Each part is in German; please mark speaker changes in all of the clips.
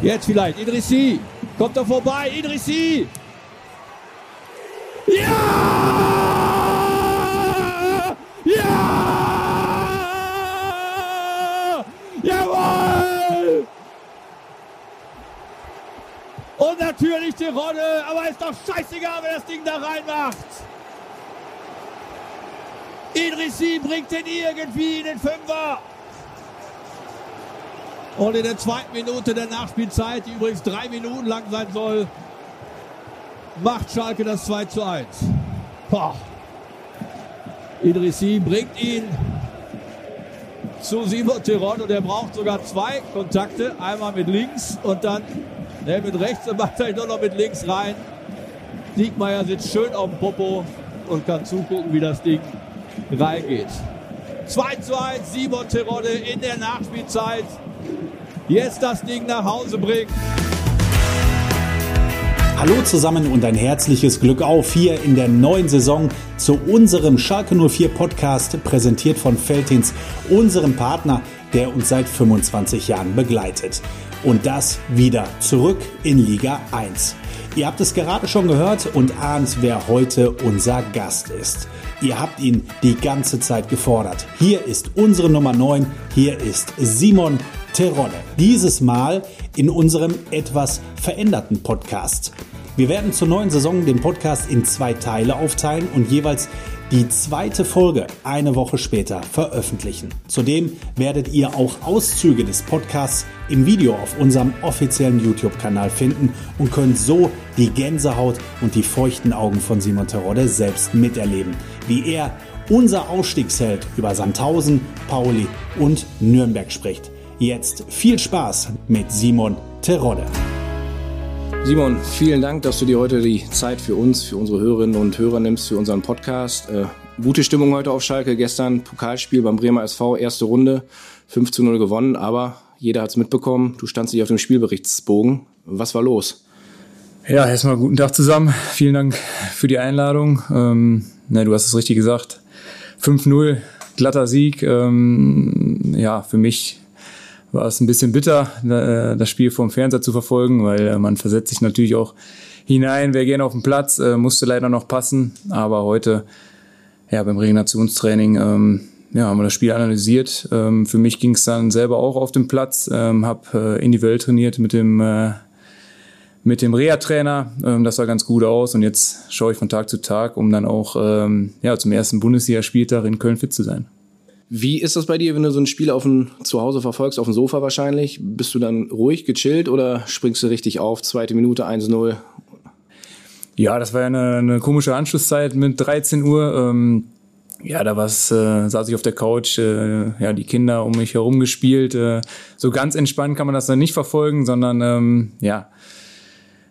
Speaker 1: Jetzt vielleicht Idrissi. Kommt er vorbei. Idrissi. Ja! Ja! Jawohl! Und natürlich die Rolle, aber ist doch scheißegal, wer das Ding da reinmacht. Idrissi bringt den irgendwie in den Fünfer. Und in der zweiten Minute der Nachspielzeit, die übrigens drei Minuten lang sein soll, macht Schalke das 2 zu 1. Boah. Idrissi bringt ihn zu Simon Teron und er braucht sogar zwei Kontakte. Einmal mit links und dann ne, mit rechts und macht er nur noch mit links rein. Diekmeyer sitzt schön auf dem Popo und kann zugucken, wie das Ding reingeht. 2 zu 1, Simon Terodde in der Nachspielzeit. Jetzt das Ding nach Hause bringen.
Speaker 2: Hallo zusammen und ein herzliches Glück auf hier in der neuen Saison zu unserem Schalke 04 Podcast, präsentiert von Feltins, unserem Partner, der uns seit 25 Jahren begleitet. Und das wieder zurück in Liga 1. Ihr habt es gerade schon gehört und ahnt, wer heute unser Gast ist. Ihr habt ihn die ganze Zeit gefordert. Hier ist unsere Nummer 9, hier ist Simon Terodde. Dieses Mal in unserem etwas veränderten Podcast. Wir werden zur neuen Saison den Podcast in zwei Teile aufteilen und jeweils die zweite Folge eine Woche später veröffentlichen. Zudem werdet ihr auch Auszüge des Podcasts im Video auf unserem offiziellen YouTube-Kanal finden und könnt so die Gänsehaut und die feuchten Augen von Simon Terodde selbst miterleben, wie er unser Ausstiegsheld über Sandhausen, Pauli und Nürnberg spricht. Jetzt viel Spaß mit Simon Terodde.
Speaker 3: Simon, vielen Dank, dass du dir heute die Zeit für uns, für unsere Hörerinnen und Hörer nimmst, für unseren Podcast. Äh, gute Stimmung heute auf Schalke. Gestern Pokalspiel beim Bremer SV, erste Runde, 5 zu 0 gewonnen, aber jeder hat es mitbekommen. Du standst nicht auf dem Spielberichtsbogen. Was war los?
Speaker 4: Ja, erstmal guten Tag zusammen. Vielen Dank für die Einladung. Ähm, na, du hast es richtig gesagt. 5-0, glatter Sieg. Ähm, ja, für mich war es ein bisschen bitter, äh, das Spiel vom Fernseher zu verfolgen, weil äh, man versetzt sich natürlich auch hinein. Wir gehen auf den Platz, äh, musste leider noch passen, aber heute ja beim Regenerationstraining ähm, ja, haben wir das Spiel analysiert. Ähm, für mich ging es dann selber auch auf den Platz, ähm, habe individuell trainiert mit dem mit dem Reha-Trainer. das sah ganz gut aus und jetzt schaue ich von Tag zu Tag, um dann auch ja, zum ersten Bundesligaspieltag in Köln fit zu sein.
Speaker 3: Wie ist das bei dir, wenn du so ein Spiel auf dem Zuhause verfolgst, auf dem Sofa wahrscheinlich? Bist du dann ruhig, gechillt oder springst du richtig auf, zweite Minute 1-0?
Speaker 4: Ja, das war ja eine, eine, komische Anschlusszeit mit 13 Uhr. Ähm, ja, da war's, äh, saß ich auf der Couch, äh, ja, die Kinder um mich herum gespielt. Äh, so ganz entspannt kann man das dann nicht verfolgen, sondern ähm, ja.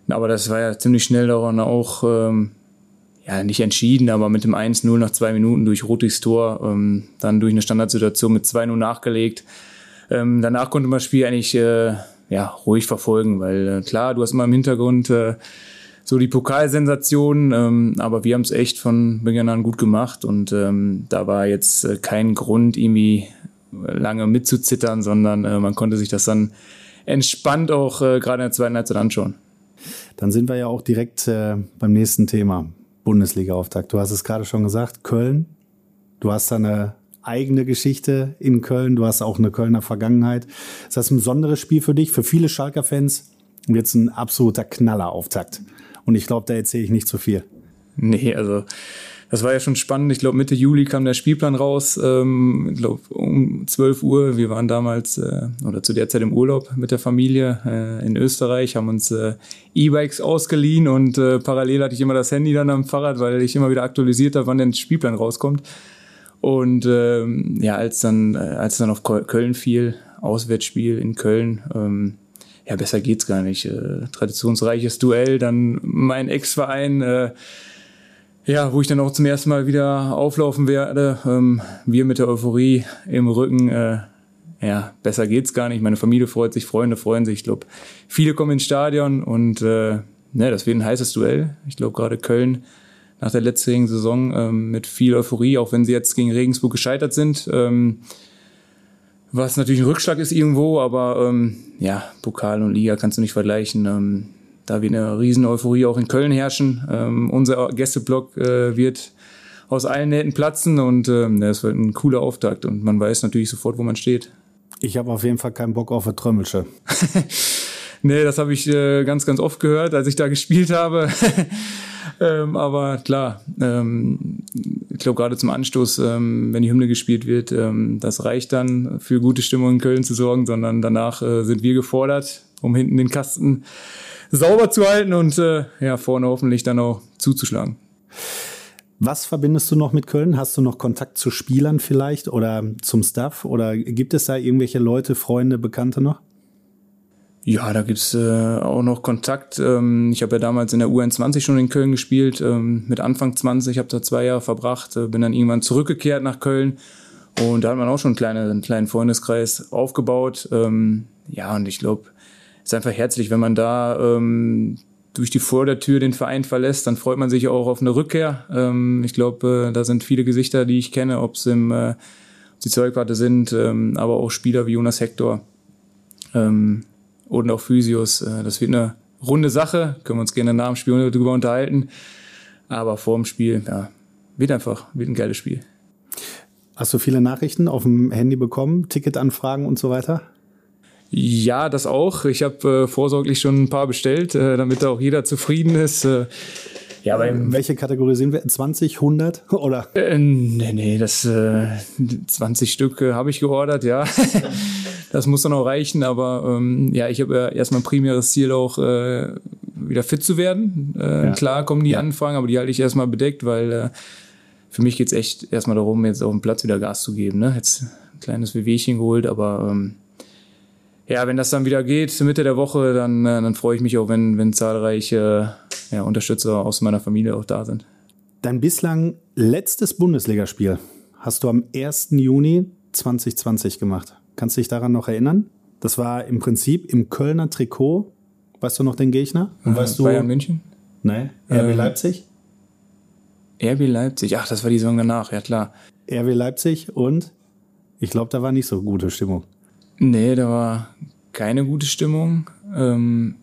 Speaker 4: Aber das war ja ziemlich schnell daran auch ähm, ja, nicht entschieden, aber mit dem 1-0 nach zwei Minuten durch Rotigs Tor, ähm, dann durch eine Standardsituation mit 2-0 nachgelegt. Ähm, danach konnte man das Spiel eigentlich äh, ja, ruhig verfolgen, weil äh, klar, du hast immer im Hintergrund äh, so die Pokalsensation, ähm, aber wir haben es echt von Beginn an gut gemacht und ähm, da war jetzt äh, kein Grund, irgendwie lange mitzuzittern, sondern äh, man konnte sich das dann entspannt auch äh, gerade in der zweiten Halbzeit anschauen.
Speaker 2: Dann sind wir ja auch direkt äh, beim nächsten Thema. Bundesliga-Auftakt. Du hast es gerade schon gesagt, Köln. Du hast da eine eigene Geschichte in Köln. Du hast auch eine Kölner Vergangenheit. Ist das ein besonderes Spiel für dich, für viele Schalker-Fans? Jetzt ein absoluter Knaller-Auftakt. Und ich glaube, da erzähle ich nicht zu viel.
Speaker 4: Nee, also das war ja schon spannend. Ich glaube, Mitte Juli kam der Spielplan raus. Ähm, ich glaube, um 12 Uhr. Wir waren damals äh, oder zu der Zeit im Urlaub mit der Familie äh, in Österreich, haben uns äh, E-Bikes ausgeliehen und äh, parallel hatte ich immer das Handy dann am Fahrrad, weil ich immer wieder aktualisiert habe, wann der Spielplan rauskommt. Und ähm, ja, als dann, äh, als dann auf Köln fiel, Auswärtsspiel in Köln, ähm, ja, besser geht's gar nicht. Äh, traditionsreiches Duell, dann mein Ex-Verein, äh, ja, wo ich dann auch zum ersten Mal wieder auflaufen werde. Ähm, wir mit der Euphorie im Rücken. Äh, ja, besser geht's gar nicht. Meine Familie freut sich, Freunde freuen sich. Ich glaube, viele kommen ins Stadion und äh, ne, das wird ein heißes Duell. Ich glaube, gerade Köln nach der letzten Saison ähm, mit viel Euphorie, auch wenn sie jetzt gegen Regensburg gescheitert sind. Ähm, was natürlich ein Rückschlag ist irgendwo, aber ähm, ja, Pokal und Liga kannst du nicht vergleichen. Ähm, da wird eine riesen Euphorie auch in Köln herrschen. Ähm, unser Gästeblock äh, wird aus allen Nähten platzen und ähm, das wird ein cooler Auftakt und man weiß natürlich sofort, wo man steht.
Speaker 2: Ich habe auf jeden Fall keinen Bock auf eine Trömmelsche.
Speaker 4: nee, das habe ich äh, ganz, ganz oft gehört, als ich da gespielt habe. ähm, aber klar, ähm, ich glaube gerade zum Anstoß, ähm, wenn die Hymne gespielt wird, ähm, das reicht dann für gute Stimmung in Köln zu sorgen, sondern danach äh, sind wir gefordert, um hinten den Kasten sauber zu halten und äh, ja, vorne hoffentlich dann auch zuzuschlagen.
Speaker 2: Was verbindest du noch mit Köln? Hast du noch Kontakt zu Spielern vielleicht oder zum Staff? Oder gibt es da irgendwelche Leute, Freunde, Bekannte noch?
Speaker 4: Ja, da gibt's äh, auch noch Kontakt. Ähm, ich habe ja damals in der UN20 schon in Köln gespielt, ähm, mit Anfang 20, habe da zwei Jahre verbracht, äh, bin dann irgendwann zurückgekehrt nach Köln und da hat man auch schon einen kleinen, einen kleinen Freundeskreis aufgebaut. Ähm, ja, und ich glaube, ist einfach herzlich, wenn man da ähm, durch die Vordertür den Verein verlässt, dann freut man sich auch auf eine Rückkehr. Ähm, ich glaube, äh, da sind viele Gesichter, die ich kenne, ob es im äh, die Zeugwarte sind, ähm, aber auch Spieler wie Jonas Hector ähm, und auch Physios. Äh, das wird eine runde Sache, können wir uns gerne nach dem Spiel darüber unterhalten. Aber vor dem Spiel, ja, wird einfach, wird ein geiles Spiel.
Speaker 2: Hast du viele Nachrichten auf dem Handy bekommen, Ticketanfragen und so weiter?
Speaker 4: Ja, das auch. Ich habe äh, vorsorglich schon ein paar bestellt, äh, damit auch jeder zufrieden ist. Äh,
Speaker 2: ja, aber Welche Kategorie sind wir? 20, 100 oder?
Speaker 4: Äh, nee, nee, das äh, 20 Stück äh, habe ich geordert, ja. das muss dann auch reichen, aber ähm, ja, ich habe ja erstmal ein primäres Ziel auch äh, wieder fit zu werden. Äh, ja. Klar kommen die ja. Anfragen, aber die halte ich erstmal bedeckt, weil äh, für mich geht's echt erstmal darum, jetzt auf dem Platz wieder Gas zu geben. Ne? Jetzt ein kleines Wehwehchen geholt, aber ähm, ja, wenn das dann wieder geht, Mitte der Woche, dann, äh, dann freue ich mich auch, wenn, wenn zahlreiche ja, Unterstützer aus meiner Familie auch da sind.
Speaker 2: Dein bislang letztes Bundesligaspiel hast du am 1. Juni 2020 gemacht. Kannst du dich daran noch erinnern? Das war im Prinzip im Kölner Trikot. Weißt du noch den Gegner?
Speaker 4: Und äh, weißt du,
Speaker 2: Bayern
Speaker 4: München?
Speaker 2: Nein, RB ähm, Leipzig?
Speaker 4: RB Leipzig, ach, das war die Saison danach, ja klar.
Speaker 2: RB Leipzig und ich glaube, da war nicht so gute Stimmung.
Speaker 4: Nee, da war keine gute Stimmung. Ähm,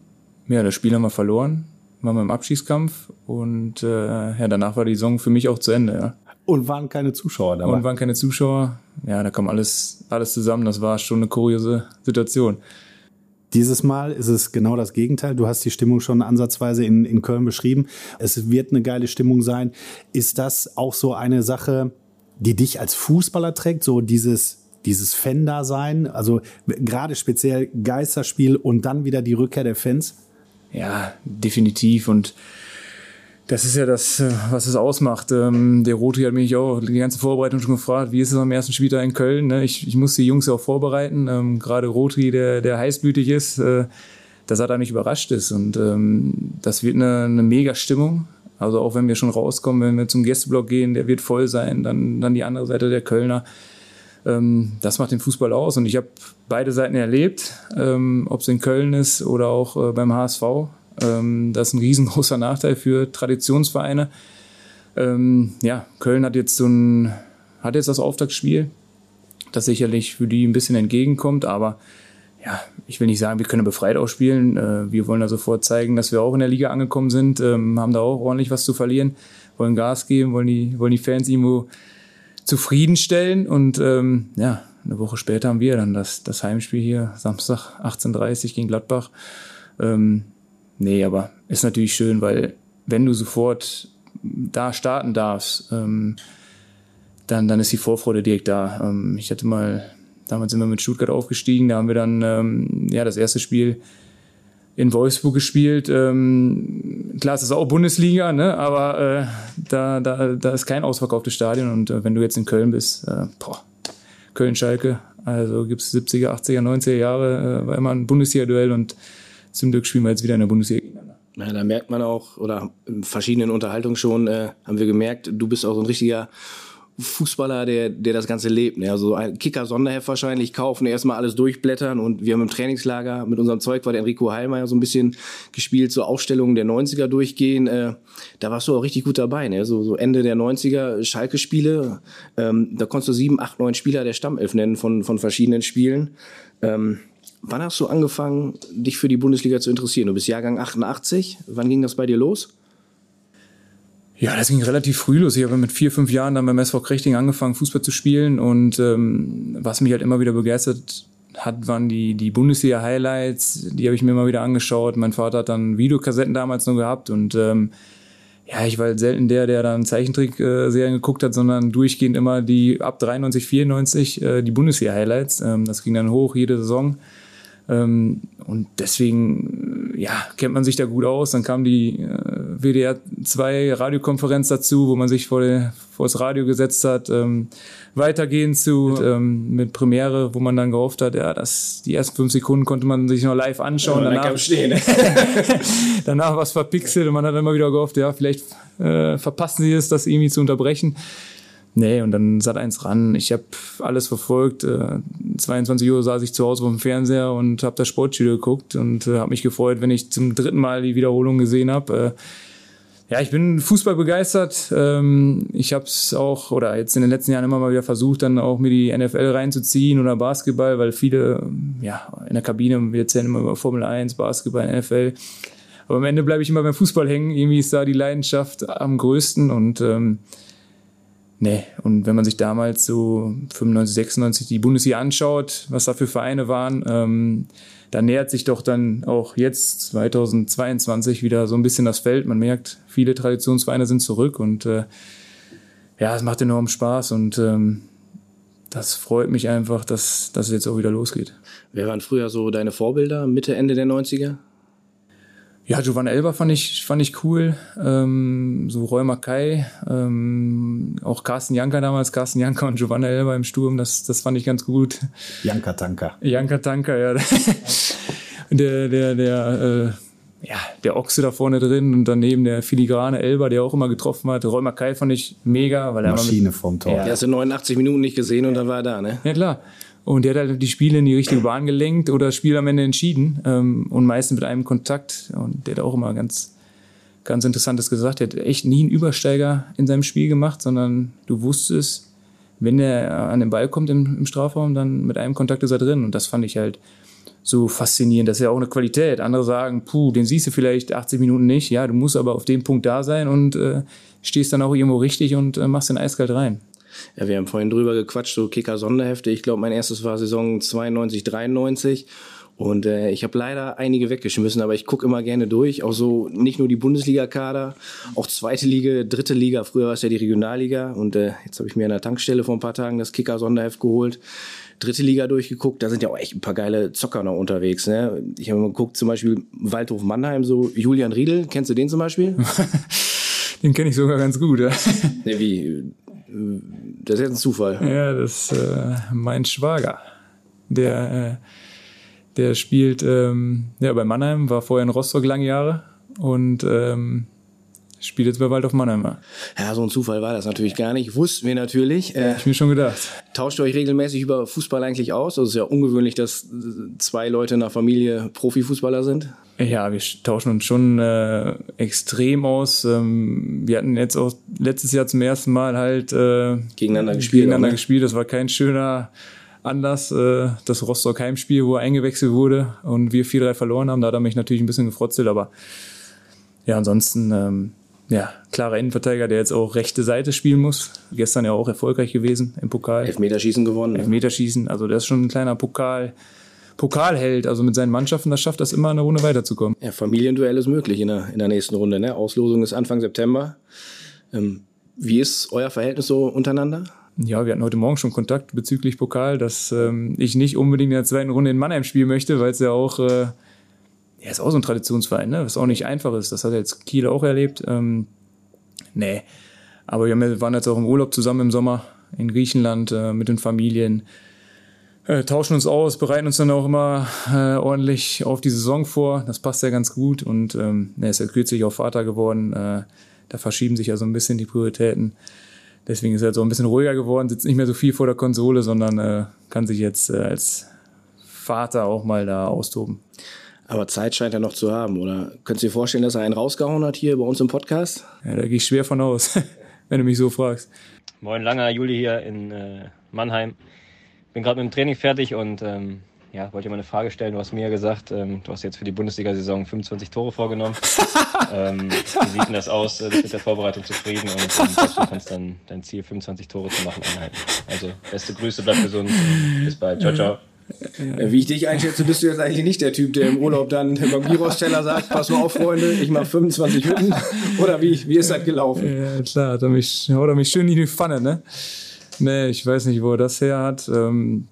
Speaker 4: ja, das Spiel haben wir verloren, waren wir im Abschießkampf und äh, ja, danach war die Saison für mich auch zu Ende. Ja.
Speaker 2: Und waren keine Zuschauer
Speaker 4: dabei? Und waren keine Zuschauer. Ja, da kam alles, alles zusammen. Das war schon eine kuriose Situation.
Speaker 2: Dieses Mal ist es genau das Gegenteil. Du hast die Stimmung schon ansatzweise in, in Köln beschrieben. Es wird eine geile Stimmung sein. Ist das auch so eine Sache, die dich als Fußballer trägt? So dieses dieses Fan-Dasein, also gerade speziell Geisterspiel und dann wieder die Rückkehr der Fans?
Speaker 4: Ja, definitiv und das ist ja das, äh, was es ausmacht. Ähm, der Roti hat mich auch die ganze Vorbereitung schon gefragt, wie ist es am ersten Spieltag in Köln? Ne? Ich, ich muss die Jungs ja auch vorbereiten. Ähm, gerade Roti, der, der heißblütig ist, äh, dass er da nicht überrascht ist. Und ähm, das wird eine, eine mega Stimmung. Also auch wenn wir schon rauskommen, wenn wir zum Gästeblock gehen, der wird voll sein. Dann, dann die andere Seite der Kölner. Ähm, das macht den Fußball aus und ich habe beide Seiten erlebt, ähm, ob es in Köln ist oder auch äh, beim HSV. Ähm, das ist ein riesengroßer Nachteil für Traditionsvereine. Ja, Köln hat jetzt so ein, hat jetzt das Auftaktspiel, das sicherlich für die ein bisschen entgegenkommt, aber ja, ich will nicht sagen, wir können befreit ausspielen. Äh, wir wollen da sofort zeigen, dass wir auch in der Liga angekommen sind, haben da auch ordentlich was zu verlieren, wollen Gas geben, wollen die, wollen die Fans irgendwo zufriedenstellen. Und ähm, ja, eine Woche später haben wir dann das, das Heimspiel hier, Samstag 18.30 gegen Gladbach. Ähm, nee, aber ist natürlich schön, weil wenn du sofort da starten darfst, ähm, dann, dann ist die Vorfreude direkt da. Ähm, ich hatte mal, damals sind wir mit Stuttgart aufgestiegen, da haben wir dann ähm, ja das erste Spiel in Wolfsburg gespielt. Ähm, klar, es ist auch Bundesliga, ne? aber äh, da, da, da ist kein ausverkauftes Stadion. Und äh, wenn du jetzt in Köln bist, äh, Köln-Schalke, also gibt's 70er, 80er, 90er Jahre, äh, war immer ein Bundesliga-Duell und zum Glück spielen wir jetzt wieder in der Bundesliga gegeneinander.
Speaker 3: Ja, da merkt man auch, oder in verschiedenen Unterhaltungen schon, äh, haben wir gemerkt, du bist auch so ein richtiger Fußballer, der, der das Ganze lebt. Ne? Also ein Kicker-Sonderheft wahrscheinlich kaufen, erstmal alles durchblättern und wir haben im Trainingslager mit unserem Zeug war der Enrico Heilmeier so ein bisschen gespielt, so Aufstellungen der 90er durchgehen. Äh, da warst du auch richtig gut dabei. Ne? So, so Ende der 90er Schalke-Spiele, ähm, da konntest du sieben, acht, neun Spieler der Stammelf nennen von, von verschiedenen Spielen. Ähm, wann hast du angefangen, dich für die Bundesliga zu interessieren? Du bist Jahrgang 88. Wann ging das bei dir los?
Speaker 4: Ja, das ging relativ früh los. Ich habe mit vier, fünf Jahren dann beim SV Krechting angefangen, Fußball zu spielen. Und ähm, was mich halt immer wieder begeistert hat, waren die, die Bundesliga-Highlights. Die habe ich mir immer wieder angeschaut. Mein Vater hat dann Videokassetten damals noch gehabt. Und ähm, ja, ich war halt selten der, der dann Zeichentrick-Serien geguckt hat, sondern durchgehend immer die ab 93, 94 äh, die Bundesliga-Highlights. Ähm, das ging dann hoch jede Saison. Ähm, und deswegen, ja, kennt man sich da gut aus. Dann kam die äh, WDR 2 Radiokonferenz dazu, wo man sich vor, der, vor das Radio gesetzt hat. Ähm, weitergehen zu ähm, mit Premiere, wo man dann gehofft hat, ja, dass die ersten fünf Sekunden konnte man sich noch live anschauen.
Speaker 3: Ja,
Speaker 4: danach,
Speaker 3: stehen.
Speaker 4: danach was verpixelt und man hat immer wieder gehofft, ja, vielleicht äh, verpassen sie es, das irgendwie zu unterbrechen. Nee, und dann Sat eins ran. Ich habe alles verfolgt. Äh, 22 Uhr saß ich zu Hause auf dem Fernseher und habe das Sportstudio geguckt und äh, habe mich gefreut, wenn ich zum dritten Mal die Wiederholung gesehen habe. Äh, ja, ich bin Fußball begeistert. Ähm, ich habe es auch, oder jetzt in den letzten Jahren immer mal wieder versucht, dann auch mir die NFL reinzuziehen oder Basketball, weil viele, ja, in der Kabine, wir erzählen immer über Formel 1, Basketball, NFL. Aber am Ende bleibe ich immer beim Fußball hängen. Irgendwie ist da die Leidenschaft am größten und ähm, Nee, und wenn man sich damals so 95, 96 die Bundesliga anschaut, was da für Vereine waren, ähm, da nähert sich doch dann auch jetzt 2022 wieder so ein bisschen das Feld. Man merkt, viele Traditionsvereine sind zurück und äh, ja, es macht enorm Spaß und ähm, das freut mich einfach, dass, dass es jetzt auch wieder losgeht.
Speaker 3: Wer waren früher so deine Vorbilder, Mitte, Ende der 90er?
Speaker 4: Ja, Giovanni Elber fand ich, fand ich cool. Ähm, so Roy Mackay, ähm, auch Carsten Janker damals, Carsten Janker und Giovanni Elber im Sturm, das, das fand ich ganz gut.
Speaker 2: Janker Tanker.
Speaker 4: Janker Tanker, ja. der, der, der, äh, ja, der Ochse da vorne drin und daneben der filigrane Elber, der auch immer getroffen hat. Roy Mackay fand ich mega, weil er
Speaker 2: Maschine vom Tor.
Speaker 3: Ja. Der hast du 89 Minuten nicht gesehen und dann war er da, ne?
Speaker 4: Ja, klar. Und der hat halt die Spiele in die richtige Bahn gelenkt oder das Spiel am Ende entschieden. Ähm, und meistens mit einem Kontakt. Und der hat auch immer ganz, ganz Interessantes gesagt. Der hat echt nie einen Übersteiger in seinem Spiel gemacht, sondern du wusstest, wenn er an den Ball kommt im, im Strafraum, dann mit einem Kontakt ist er drin. Und das fand ich halt so faszinierend. Das ist ja auch eine Qualität. Andere sagen, puh, den siehst du vielleicht 80 Minuten nicht. Ja, du musst aber auf dem Punkt da sein und äh, stehst dann auch irgendwo richtig und äh, machst den eiskalt rein.
Speaker 3: Ja, wir haben vorhin drüber gequatscht, so Kicker-Sonderhefte. Ich glaube, mein erstes war Saison 92, 93. Und äh, ich habe leider einige weggeschmissen, aber ich gucke immer gerne durch. Auch so nicht nur die Bundesliga-Kader, auch zweite Liga, dritte Liga. Früher war es ja die Regionalliga. Und äh, jetzt habe ich mir an der Tankstelle vor ein paar Tagen das Kicker-Sonderheft geholt. Dritte Liga durchgeguckt, da sind ja auch echt ein paar geile Zocker noch unterwegs. Ne? Ich habe mal geguckt, zum Beispiel Waldhof Mannheim, so Julian Riedel, kennst du den zum Beispiel?
Speaker 4: den kenne ich sogar ganz gut, ja.
Speaker 3: Ne, wie? Das ist jetzt ein Zufall.
Speaker 4: Ja, das ist äh, mein Schwager. Der, äh, der spielt ähm, ja, bei Mannheim, war vorher in Rostock lange Jahre und ähm, spielt jetzt bei Waldorf Mannheim.
Speaker 3: Ja, so ein Zufall war das natürlich gar nicht. Wussten wir natürlich.
Speaker 4: Äh, ich mir schon gedacht.
Speaker 3: Tauscht ihr euch regelmäßig über Fußball eigentlich aus? Also es ist ja ungewöhnlich, dass zwei Leute in der Familie Profifußballer sind.
Speaker 4: Ja, wir tauschen uns schon äh, extrem aus. Ähm, wir hatten jetzt auch letztes Jahr zum ersten Mal halt
Speaker 3: äh, gegeneinander gespielt.
Speaker 4: Gegeneinander auch, ne? gespielt. Das war kein schöner Anlass. Äh, das Rostock Heimspiel, wo er eingewechselt wurde und wir 4-3 verloren haben. Da hat er mich natürlich ein bisschen gefrotzelt, aber ja, ansonsten ähm, ja, klarer Innenverteidiger, der jetzt auch rechte Seite spielen muss. Gestern ja auch erfolgreich gewesen im Pokal.
Speaker 3: Elfmeterschießen gewonnen.
Speaker 4: Elfmeterschießen, also der ist schon ein kleiner Pokal. Pokalheld, also mit seinen Mannschaften, das schafft das immer eine Runde weiterzukommen.
Speaker 3: Ja, Familienduell ist möglich in der, in der nächsten Runde. Ne? Auslosung ist Anfang September. Ähm, wie ist euer Verhältnis so untereinander?
Speaker 4: Ja, wir hatten heute Morgen schon Kontakt bezüglich Pokal, dass ähm, ich nicht unbedingt in der zweiten Runde in Mannheim spielen möchte, weil es ja auch, äh, ja, ist auch so ein Traditionsverein, ne? was auch nicht einfach ist. Das hat jetzt Kiel auch erlebt. Ähm, nee, aber wir waren jetzt auch im Urlaub zusammen im Sommer in Griechenland äh, mit den Familien äh, tauschen uns aus, bereiten uns dann auch immer äh, ordentlich auf die Saison vor. Das passt ja ganz gut und ähm, er ist ja kürzlich auch Vater geworden. Äh, da verschieben sich ja so ein bisschen die Prioritäten. deswegen ist er jetzt so ein bisschen ruhiger geworden, sitzt nicht mehr so viel vor der Konsole, sondern äh, kann sich jetzt äh, als Vater auch mal da austoben.
Speaker 3: Aber Zeit scheint er noch zu haben, oder? Könntest du dir vorstellen, dass er einen rausgehauen hat hier bei uns im Podcast?
Speaker 4: Ja, da gehe ich schwer von aus, wenn du mich so fragst.
Speaker 5: Moin, Langer, Juli hier in äh, Mannheim. Bin gerade mit dem Training fertig und ähm, ja, wollte dir mal eine Frage stellen. Du hast mir ja gesagt, ähm, du hast jetzt für die Bundesliga-Saison 25 Tore vorgenommen. ähm, wie sieht denn das aus? Du bist mit der Vorbereitung zufrieden und ähm, du kannst dann dein Ziel, 25 Tore zu machen, anhalten. Also, beste Grüße, bleib gesund. Bis bald. Ciao, ciao.
Speaker 3: Ja. Wie ich dich einschätze, bist du jetzt eigentlich nicht der Typ, der im Urlaub dann beim Girosteller sagt, pass mal auf, Freunde, ich mache 25 Hütten. Oder wie, wie ist das gelaufen?
Speaker 4: Ja, klar, hat er mich, haut er mich schön in die Pfanne, ne? Nee, ich weiß nicht, wo er das her hat. Ähm,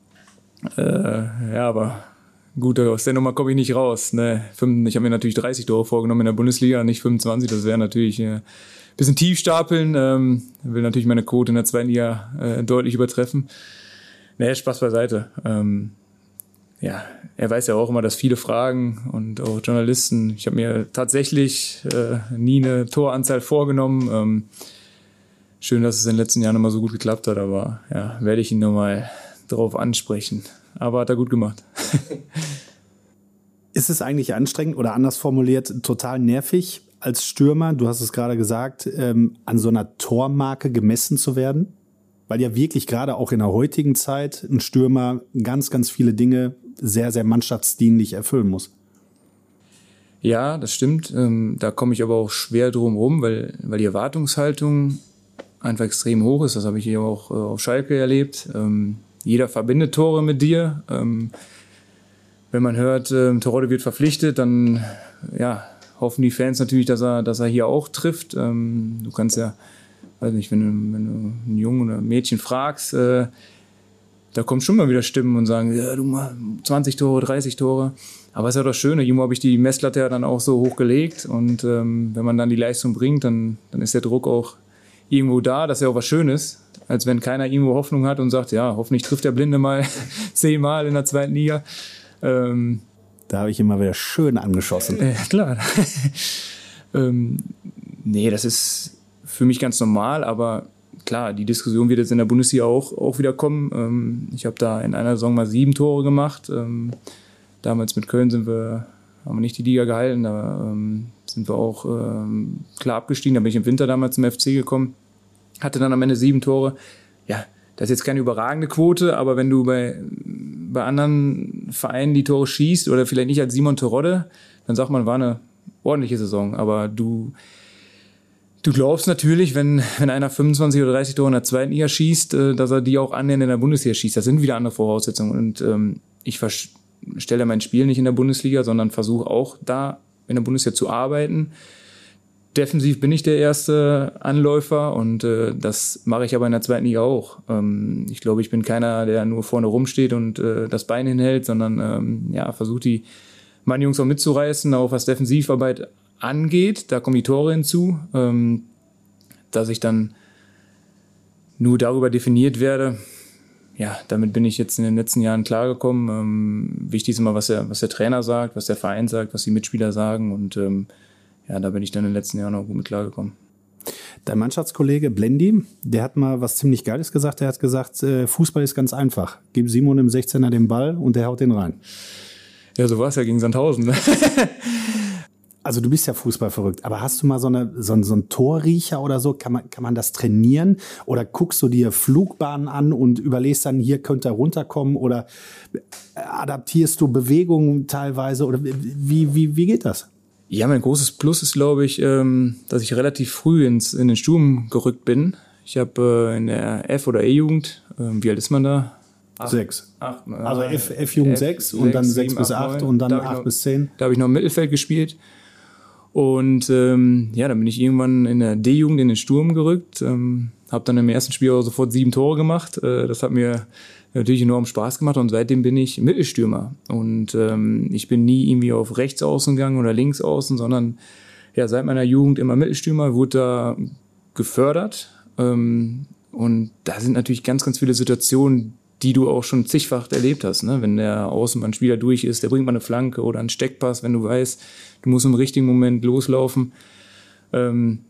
Speaker 4: äh, ja, aber gut, aus der Nummer komme ich nicht raus. Ne? Ich habe mir natürlich 30 Tore vorgenommen in der Bundesliga, nicht 25. Das wäre natürlich äh, ein bisschen tief stapeln. Ähm, will natürlich meine Quote in der zweiten Liga äh, deutlich übertreffen. Nee, Spaß beiseite. Ähm, ja, er weiß ja auch immer, dass viele fragen und auch Journalisten. Ich habe mir tatsächlich äh, nie eine Toranzahl vorgenommen. Ähm, schön, dass es in den letzten Jahren immer so gut geklappt hat, aber ja, werde ich ihn nochmal drauf ansprechen. Aber hat er gut gemacht.
Speaker 2: Ist es eigentlich anstrengend oder anders formuliert total nervig als Stürmer, du hast es gerade gesagt, ähm, an so einer Tormarke gemessen zu werden? Weil ja wirklich gerade auch in der heutigen Zeit ein Stürmer ganz, ganz viele Dinge sehr, sehr mannschaftsdienlich erfüllen muss.
Speaker 4: Ja, das stimmt. Ähm, da komme ich aber auch schwer drum rum, weil, weil die Erwartungshaltung einfach extrem hoch ist. Das habe ich hier auch äh, auf Schalke erlebt. Ähm, jeder verbindet Tore mit dir. Ähm, wenn man hört, ähm, Torode wird verpflichtet, dann ja, hoffen die Fans natürlich, dass er, dass er hier auch trifft. Du kannst ja, weiß nicht, wenn du, wenn du einen Jungen oder ein Mädchen fragst, äh, da kommen schon mal wieder Stimmen und sagen, ja, du mal 20 Tore, 30 Tore. Aber es ist ja das Schöne, irgendwo habe ich die Messlatte ja dann auch so hochgelegt und ähm, wenn man dann die Leistung bringt, dann, dann ist der Druck auch irgendwo da, dass ja auch was Schönes, als wenn keiner irgendwo Hoffnung hat und sagt, ja, hoffentlich trifft der Blinde mal zehnmal in der zweiten Liga. Ähm,
Speaker 2: da habe ich immer wieder schön angeschossen.
Speaker 4: Äh, klar. ähm, nee, das ist für mich ganz normal, aber klar, die Diskussion wird jetzt in der Bundesliga auch, auch wieder kommen. Ähm, ich habe da in einer Saison mal sieben Tore gemacht. Ähm, damals mit Köln sind wir, haben wir nicht die Liga gehalten, da ähm, sind wir auch ähm, klar abgestiegen. Da bin ich im Winter damals zum FC gekommen, hatte dann am Ende sieben Tore. Ja, das ist jetzt keine überragende Quote, aber wenn du bei, bei anderen Vereinen die Tore schießt oder vielleicht nicht als Simon Terodde, dann sagt man, war eine ordentliche Saison. Aber du, Du glaubst natürlich, wenn, wenn einer 25 oder 30 Tore in der zweiten Liga schießt, äh, dass er die auch annähernd in der Bundesliga schießt. Das sind wieder andere Voraussetzungen. Und ähm, ich stelle mein Spiel nicht in der Bundesliga, sondern versuche auch da in der Bundesliga zu arbeiten. Defensiv bin ich der erste Anläufer und äh, das mache ich aber in der zweiten Liga auch. Ähm, ich glaube, ich bin keiner, der nur vorne rumsteht und äh, das Bein hinhält, sondern ähm, ja, versucht die meine Jungs auch mitzureißen, auch was Defensivarbeit angeht, da kommen die Tore hinzu, ähm, dass ich dann nur darüber definiert werde. Ja, damit bin ich jetzt in den letzten Jahren klargekommen. Ähm, wichtig ist immer, was der, was der Trainer sagt, was der Verein sagt, was die Mitspieler sagen. Und ähm, ja, da bin ich dann in den letzten Jahren auch gut mit klargekommen.
Speaker 2: Dein Mannschaftskollege Blendi, der hat mal was ziemlich Geiles gesagt. Er hat gesagt, äh, Fußball ist ganz einfach. Gib Simon im 16er den Ball und der haut den rein.
Speaker 4: Ja, so war es ja gegen Sandhausen. Ne?
Speaker 2: also du bist ja Fußball verrückt, aber hast du mal so, eine, so, so einen Torriecher oder so? Kann man, kann man das trainieren? Oder guckst du dir Flugbahnen an und überlegst dann, hier könnte er runterkommen? Oder adaptierst du Bewegungen teilweise? Oder wie, wie, wie geht das?
Speaker 4: Ja, mein großes Plus ist, glaube ich, ähm, dass ich relativ früh ins, in den Sturm gerückt bin. Ich habe äh, in der F- oder E-Jugend, ähm, wie alt ist man da?
Speaker 2: Acht, sechs. Acht, also F-Jugend F sechs und dann sechs bis acht und dann acht bis zehn.
Speaker 4: Da habe ich noch im Mittelfeld gespielt. Und ähm, ja, dann bin ich irgendwann in der D-Jugend in den Sturm gerückt. Ähm, habe dann im ersten Spiel auch sofort sieben Tore gemacht. Äh, das hat mir natürlich enorm Spaß gemacht und seitdem bin ich Mittelstürmer. Und ähm, ich bin nie irgendwie auf rechts außen gegangen oder links außen, sondern ja, seit meiner Jugend immer Mittelstürmer, wurde da gefördert. Ähm, und da sind natürlich ganz, ganz viele Situationen, die du auch schon zigfach erlebt hast. Ne? Wenn der Außenbahnspieler durch ist, der bringt mal eine Flanke oder einen Steckpass, wenn du weißt, du musst im richtigen Moment loslaufen. Ähm,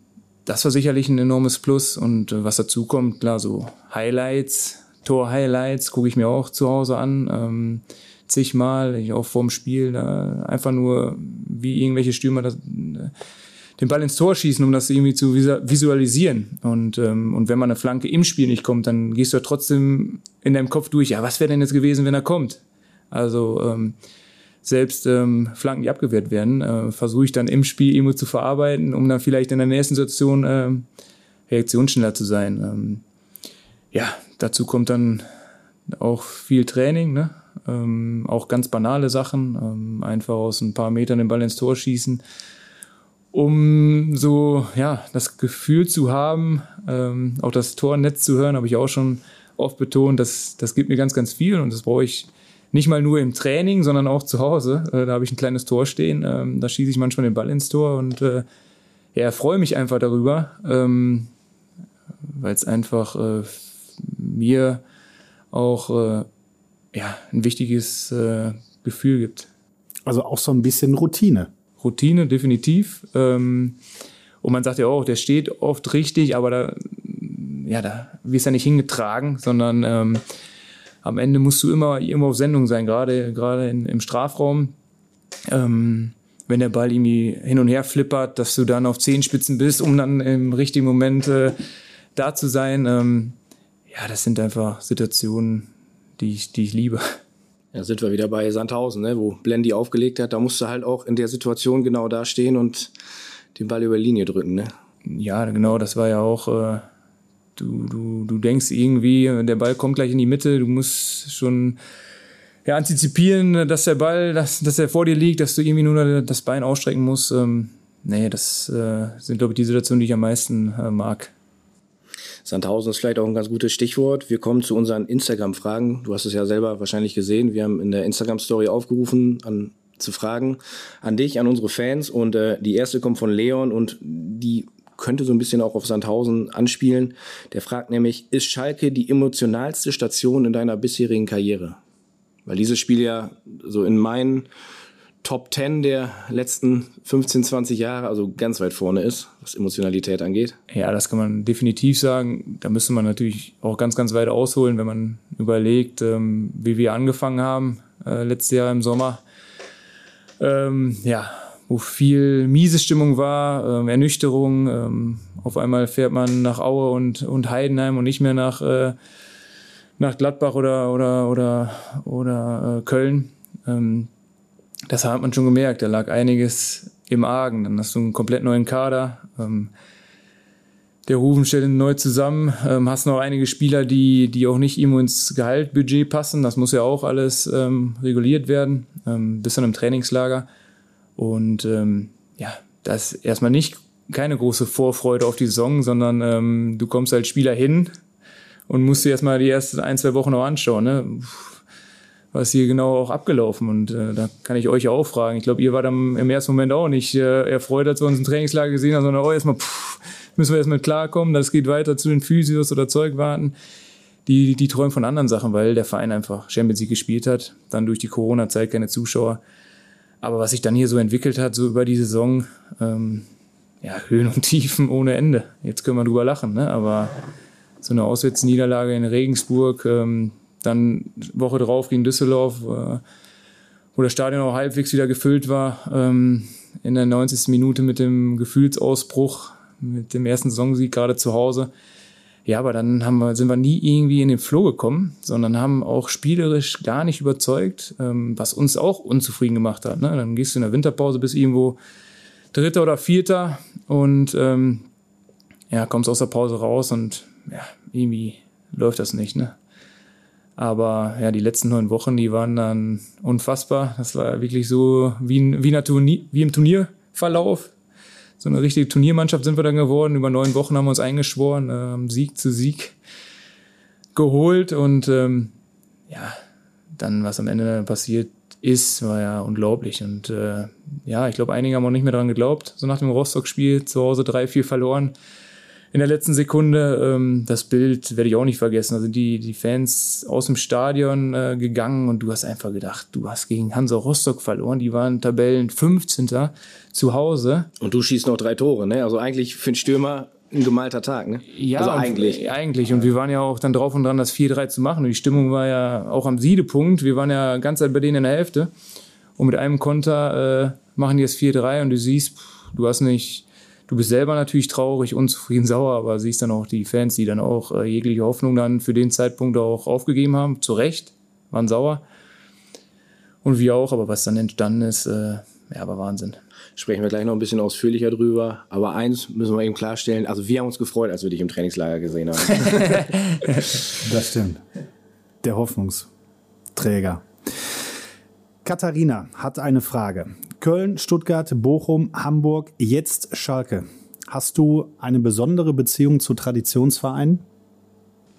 Speaker 4: das war sicherlich ein enormes Plus. Und äh, was dazu kommt, klar, so Highlights, Tor-Highlights gucke ich mir auch zu Hause an. Ähm, zigmal, ich auch vorm Spiel, da einfach nur wie irgendwelche Stürmer das, äh, den Ball ins Tor schießen, um das irgendwie zu visualisieren. Und, ähm, und wenn man eine Flanke im Spiel nicht kommt, dann gehst du ja trotzdem in deinem Kopf durch, ja, was wäre denn jetzt gewesen, wenn er kommt? Also ähm, selbst ähm, Flanken, die abgewehrt werden, äh, versuche ich dann im Spiel irgendwo zu verarbeiten, um dann vielleicht in der nächsten Situation äh, reaktionsschneller zu sein. Ähm, ja, dazu kommt dann auch viel Training, ne? ähm, auch ganz banale Sachen, ähm, einfach aus ein paar Metern den Ball ins Tor schießen, um so ja das Gefühl zu haben, ähm, auch das Tornetz zu hören, habe ich auch schon oft betont, dass das gibt mir ganz, ganz viel und das brauche ich nicht mal nur im Training, sondern auch zu Hause. Äh, da habe ich ein kleines Tor stehen, ähm, da schieße ich manchmal den Ball ins Tor und äh, ja, freue mich einfach darüber, ähm, weil es einfach äh, mir auch äh, ja, ein wichtiges äh, Gefühl gibt.
Speaker 2: Also auch so ein bisschen Routine.
Speaker 4: Routine, definitiv. Ähm, und man sagt ja auch, der steht oft richtig, aber da, ja, da wirst du ja nicht hingetragen, sondern ähm, am Ende musst du immer irgendwo auf Sendung sein, gerade gerade im Strafraum. Ähm, wenn der Ball irgendwie hin und her flippert, dass du dann auf Zehenspitzen bist, um dann im richtigen Moment äh, da zu sein. Ähm, ja, das sind einfach Situationen, die ich, die ich liebe.
Speaker 3: Ja, sind wir wieder bei Sandhausen, ne, wo Blendy aufgelegt hat. Da musst du halt auch in der Situation genau da stehen und den Ball über die Linie drücken. Ne?
Speaker 4: Ja, genau, das war ja auch äh, Du, du, du denkst irgendwie, der Ball kommt gleich in die Mitte, du musst schon ja, antizipieren, dass der Ball, dass, dass er vor dir liegt, dass du irgendwie nur das Bein ausstrecken musst. Ähm, nee, das äh, sind, glaube ich, die Situationen, die ich am meisten äh, mag.
Speaker 3: Sandhausen ist vielleicht auch ein ganz gutes Stichwort. Wir kommen zu unseren Instagram-Fragen. Du hast es ja selber wahrscheinlich gesehen. Wir haben in der Instagram-Story aufgerufen, an, zu fragen an dich, an unsere Fans. Und äh, die erste kommt von Leon und die könnte so ein bisschen auch auf Sandhausen anspielen. Der fragt nämlich, ist Schalke die emotionalste Station in deiner bisherigen Karriere? Weil dieses Spiel ja so in meinen Top 10 der letzten 15, 20 Jahre, also ganz weit vorne ist, was Emotionalität angeht.
Speaker 4: Ja, das kann man definitiv sagen. Da müsste man natürlich auch ganz, ganz weit ausholen, wenn man überlegt, ähm, wie wir angefangen haben äh, letztes Jahr im Sommer. Ähm, ja, wo viel miese Stimmung war, ähm, Ernüchterung. Ähm, auf einmal fährt man nach Aue und, und Heidenheim und nicht mehr nach, äh, nach Gladbach oder, oder, oder, oder äh, Köln. Ähm, das hat man schon gemerkt, da lag einiges im Argen. Dann hast du einen komplett neuen Kader. Ähm, der Rufen stellt ihn neu zusammen. Ähm, hast noch einige Spieler, die, die auch nicht immer ins Gehaltbudget passen. Das muss ja auch alles ähm, reguliert werden. Ähm, bis dann im Trainingslager. Und ähm, ja, das ist erstmal nicht keine große Vorfreude auf die Saison, sondern ähm, du kommst als Spieler hin und musst dir erstmal die ersten ein, zwei Wochen noch anschauen. Ne? Was hier genau auch abgelaufen und äh, da kann ich euch auch fragen. Ich glaube, ihr wart am, im ersten Moment auch nicht äh, erfreut, als wir uns im Trainingslager gesehen haben, sondern auch erstmal, pff, müssen wir erstmal klarkommen, das geht weiter zu den Physios oder Zeug warten. Die, die träumen von anderen Sachen, weil der Verein einfach Champions League gespielt hat, dann durch die Corona-Zeit keine Zuschauer. Aber was sich dann hier so entwickelt hat, so über die Saison, ähm, ja, Höhen und Tiefen ohne Ende. Jetzt können wir drüber lachen, ne? aber so eine Auswärtsniederlage in Regensburg, ähm, dann Woche drauf gegen Düsseldorf, äh, wo das Stadion auch halbwegs wieder gefüllt war, ähm, in der 90. Minute mit dem Gefühlsausbruch, mit dem ersten Saisonsieg gerade zu Hause. Ja, aber dann haben wir, sind wir nie irgendwie in den Flow gekommen, sondern haben auch spielerisch gar nicht überzeugt, ähm, was uns auch unzufrieden gemacht hat. Ne? Dann gehst du in der Winterpause bis irgendwo Dritter oder Vierter und ähm, ja, kommst aus der Pause raus und ja, irgendwie läuft das nicht. Ne? Aber ja, die letzten neun Wochen, die waren dann unfassbar. Das war wirklich so wie, wie, Turnier, wie im Turnierverlauf so eine richtige Turniermannschaft sind wir dann geworden. Über neun Wochen haben wir uns eingeschworen, ähm, Sieg zu Sieg geholt und ähm, ja, dann was am Ende passiert ist, war ja unglaublich. Und äh, ja, ich glaube, einige haben auch nicht mehr daran geglaubt. So nach dem Rostock-Spiel zu Hause drei, vier verloren. In der letzten Sekunde. Ähm, das Bild werde ich auch nicht vergessen. Also die, die Fans aus dem Stadion äh, gegangen und du hast einfach gedacht, du hast gegen Hansa Rostock verloren. Die waren Tabellen 15. zu Hause.
Speaker 3: Und du schießt noch drei Tore, ne? Also eigentlich für einen Stürmer ein gemalter Tag, ne?
Speaker 4: Ja,
Speaker 3: also
Speaker 4: eigentlich. Und, eigentlich. Und wir waren ja auch dann drauf und dran, das 4-3 zu machen. Und die Stimmung war ja auch am Siedepunkt. Wir waren ja ganz Zeit bei denen in der Hälfte. Und mit einem Konter äh, machen die das 4-3 und du siehst, pff, du hast nicht du bist selber natürlich traurig, unzufrieden, sauer, aber siehst dann auch die Fans, die dann auch äh, jegliche Hoffnung dann für den Zeitpunkt auch aufgegeben haben. Zu Recht, waren sauer. Und wir auch, aber was dann entstanden ist, äh, ja, war Wahnsinn.
Speaker 3: Sprechen wir gleich noch ein bisschen ausführlicher drüber. Aber eins müssen wir eben klarstellen. Also wir haben uns gefreut, als wir dich im Trainingslager gesehen haben.
Speaker 2: das stimmt. Der Hoffnungsträger. Katharina hat eine Frage. Köln, Stuttgart, Bochum, Hamburg, jetzt Schalke. Hast du eine besondere Beziehung zu Traditionsvereinen?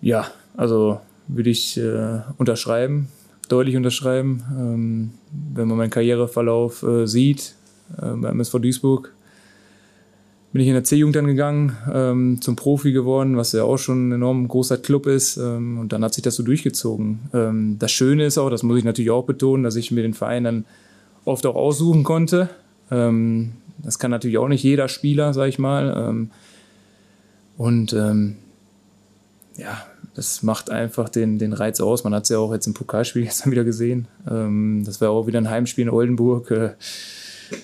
Speaker 4: Ja, also würde ich äh, unterschreiben, deutlich unterschreiben. Ähm, wenn man meinen Karriereverlauf äh, sieht, äh, beim SV Duisburg, bin ich in der C-Jugend dann gegangen, ähm, zum Profi geworden, was ja auch schon ein enorm großer Club ist. Ähm, und dann hat sich das so durchgezogen. Ähm, das Schöne ist auch, das muss ich natürlich auch betonen, dass ich mir den Verein dann oft auch aussuchen konnte. Ähm, das kann natürlich auch nicht jeder Spieler, sag ich mal. Ähm, und ähm, ja, das macht einfach den, den Reiz aus. Man hat es ja auch jetzt im Pokalspiel gestern wieder gesehen. Ähm, das war auch wieder ein Heimspiel in Oldenburg. Äh,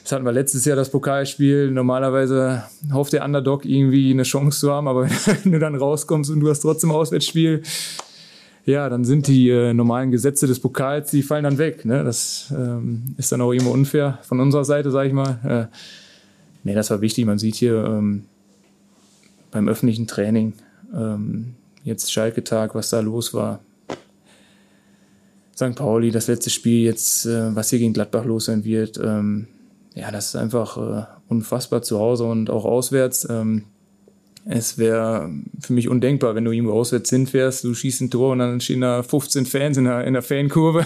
Speaker 4: das hatten wir letztes Jahr, das Pokalspiel. Normalerweise hofft der Underdog irgendwie eine Chance zu haben, aber wenn du dann rauskommst und du hast trotzdem Auswärtsspiel, ja, dann sind die äh, normalen Gesetze des Pokals, die fallen dann weg. Ne? Das ähm, ist dann auch immer unfair von unserer Seite, sage ich mal. Äh, nee, das war wichtig. Man sieht hier ähm, beim öffentlichen Training ähm, jetzt Schalke-Tag, was da los war. St. Pauli, das letzte Spiel jetzt, äh, was hier gegen Gladbach los sein wird. Ähm, ja, das ist einfach äh, unfassbar zu Hause und auch auswärts. Es wäre für mich undenkbar, wenn du irgendwo auswärts hinfährst, du schießt ein Tor und dann stehen da 15 Fans in der, in der Fankurve,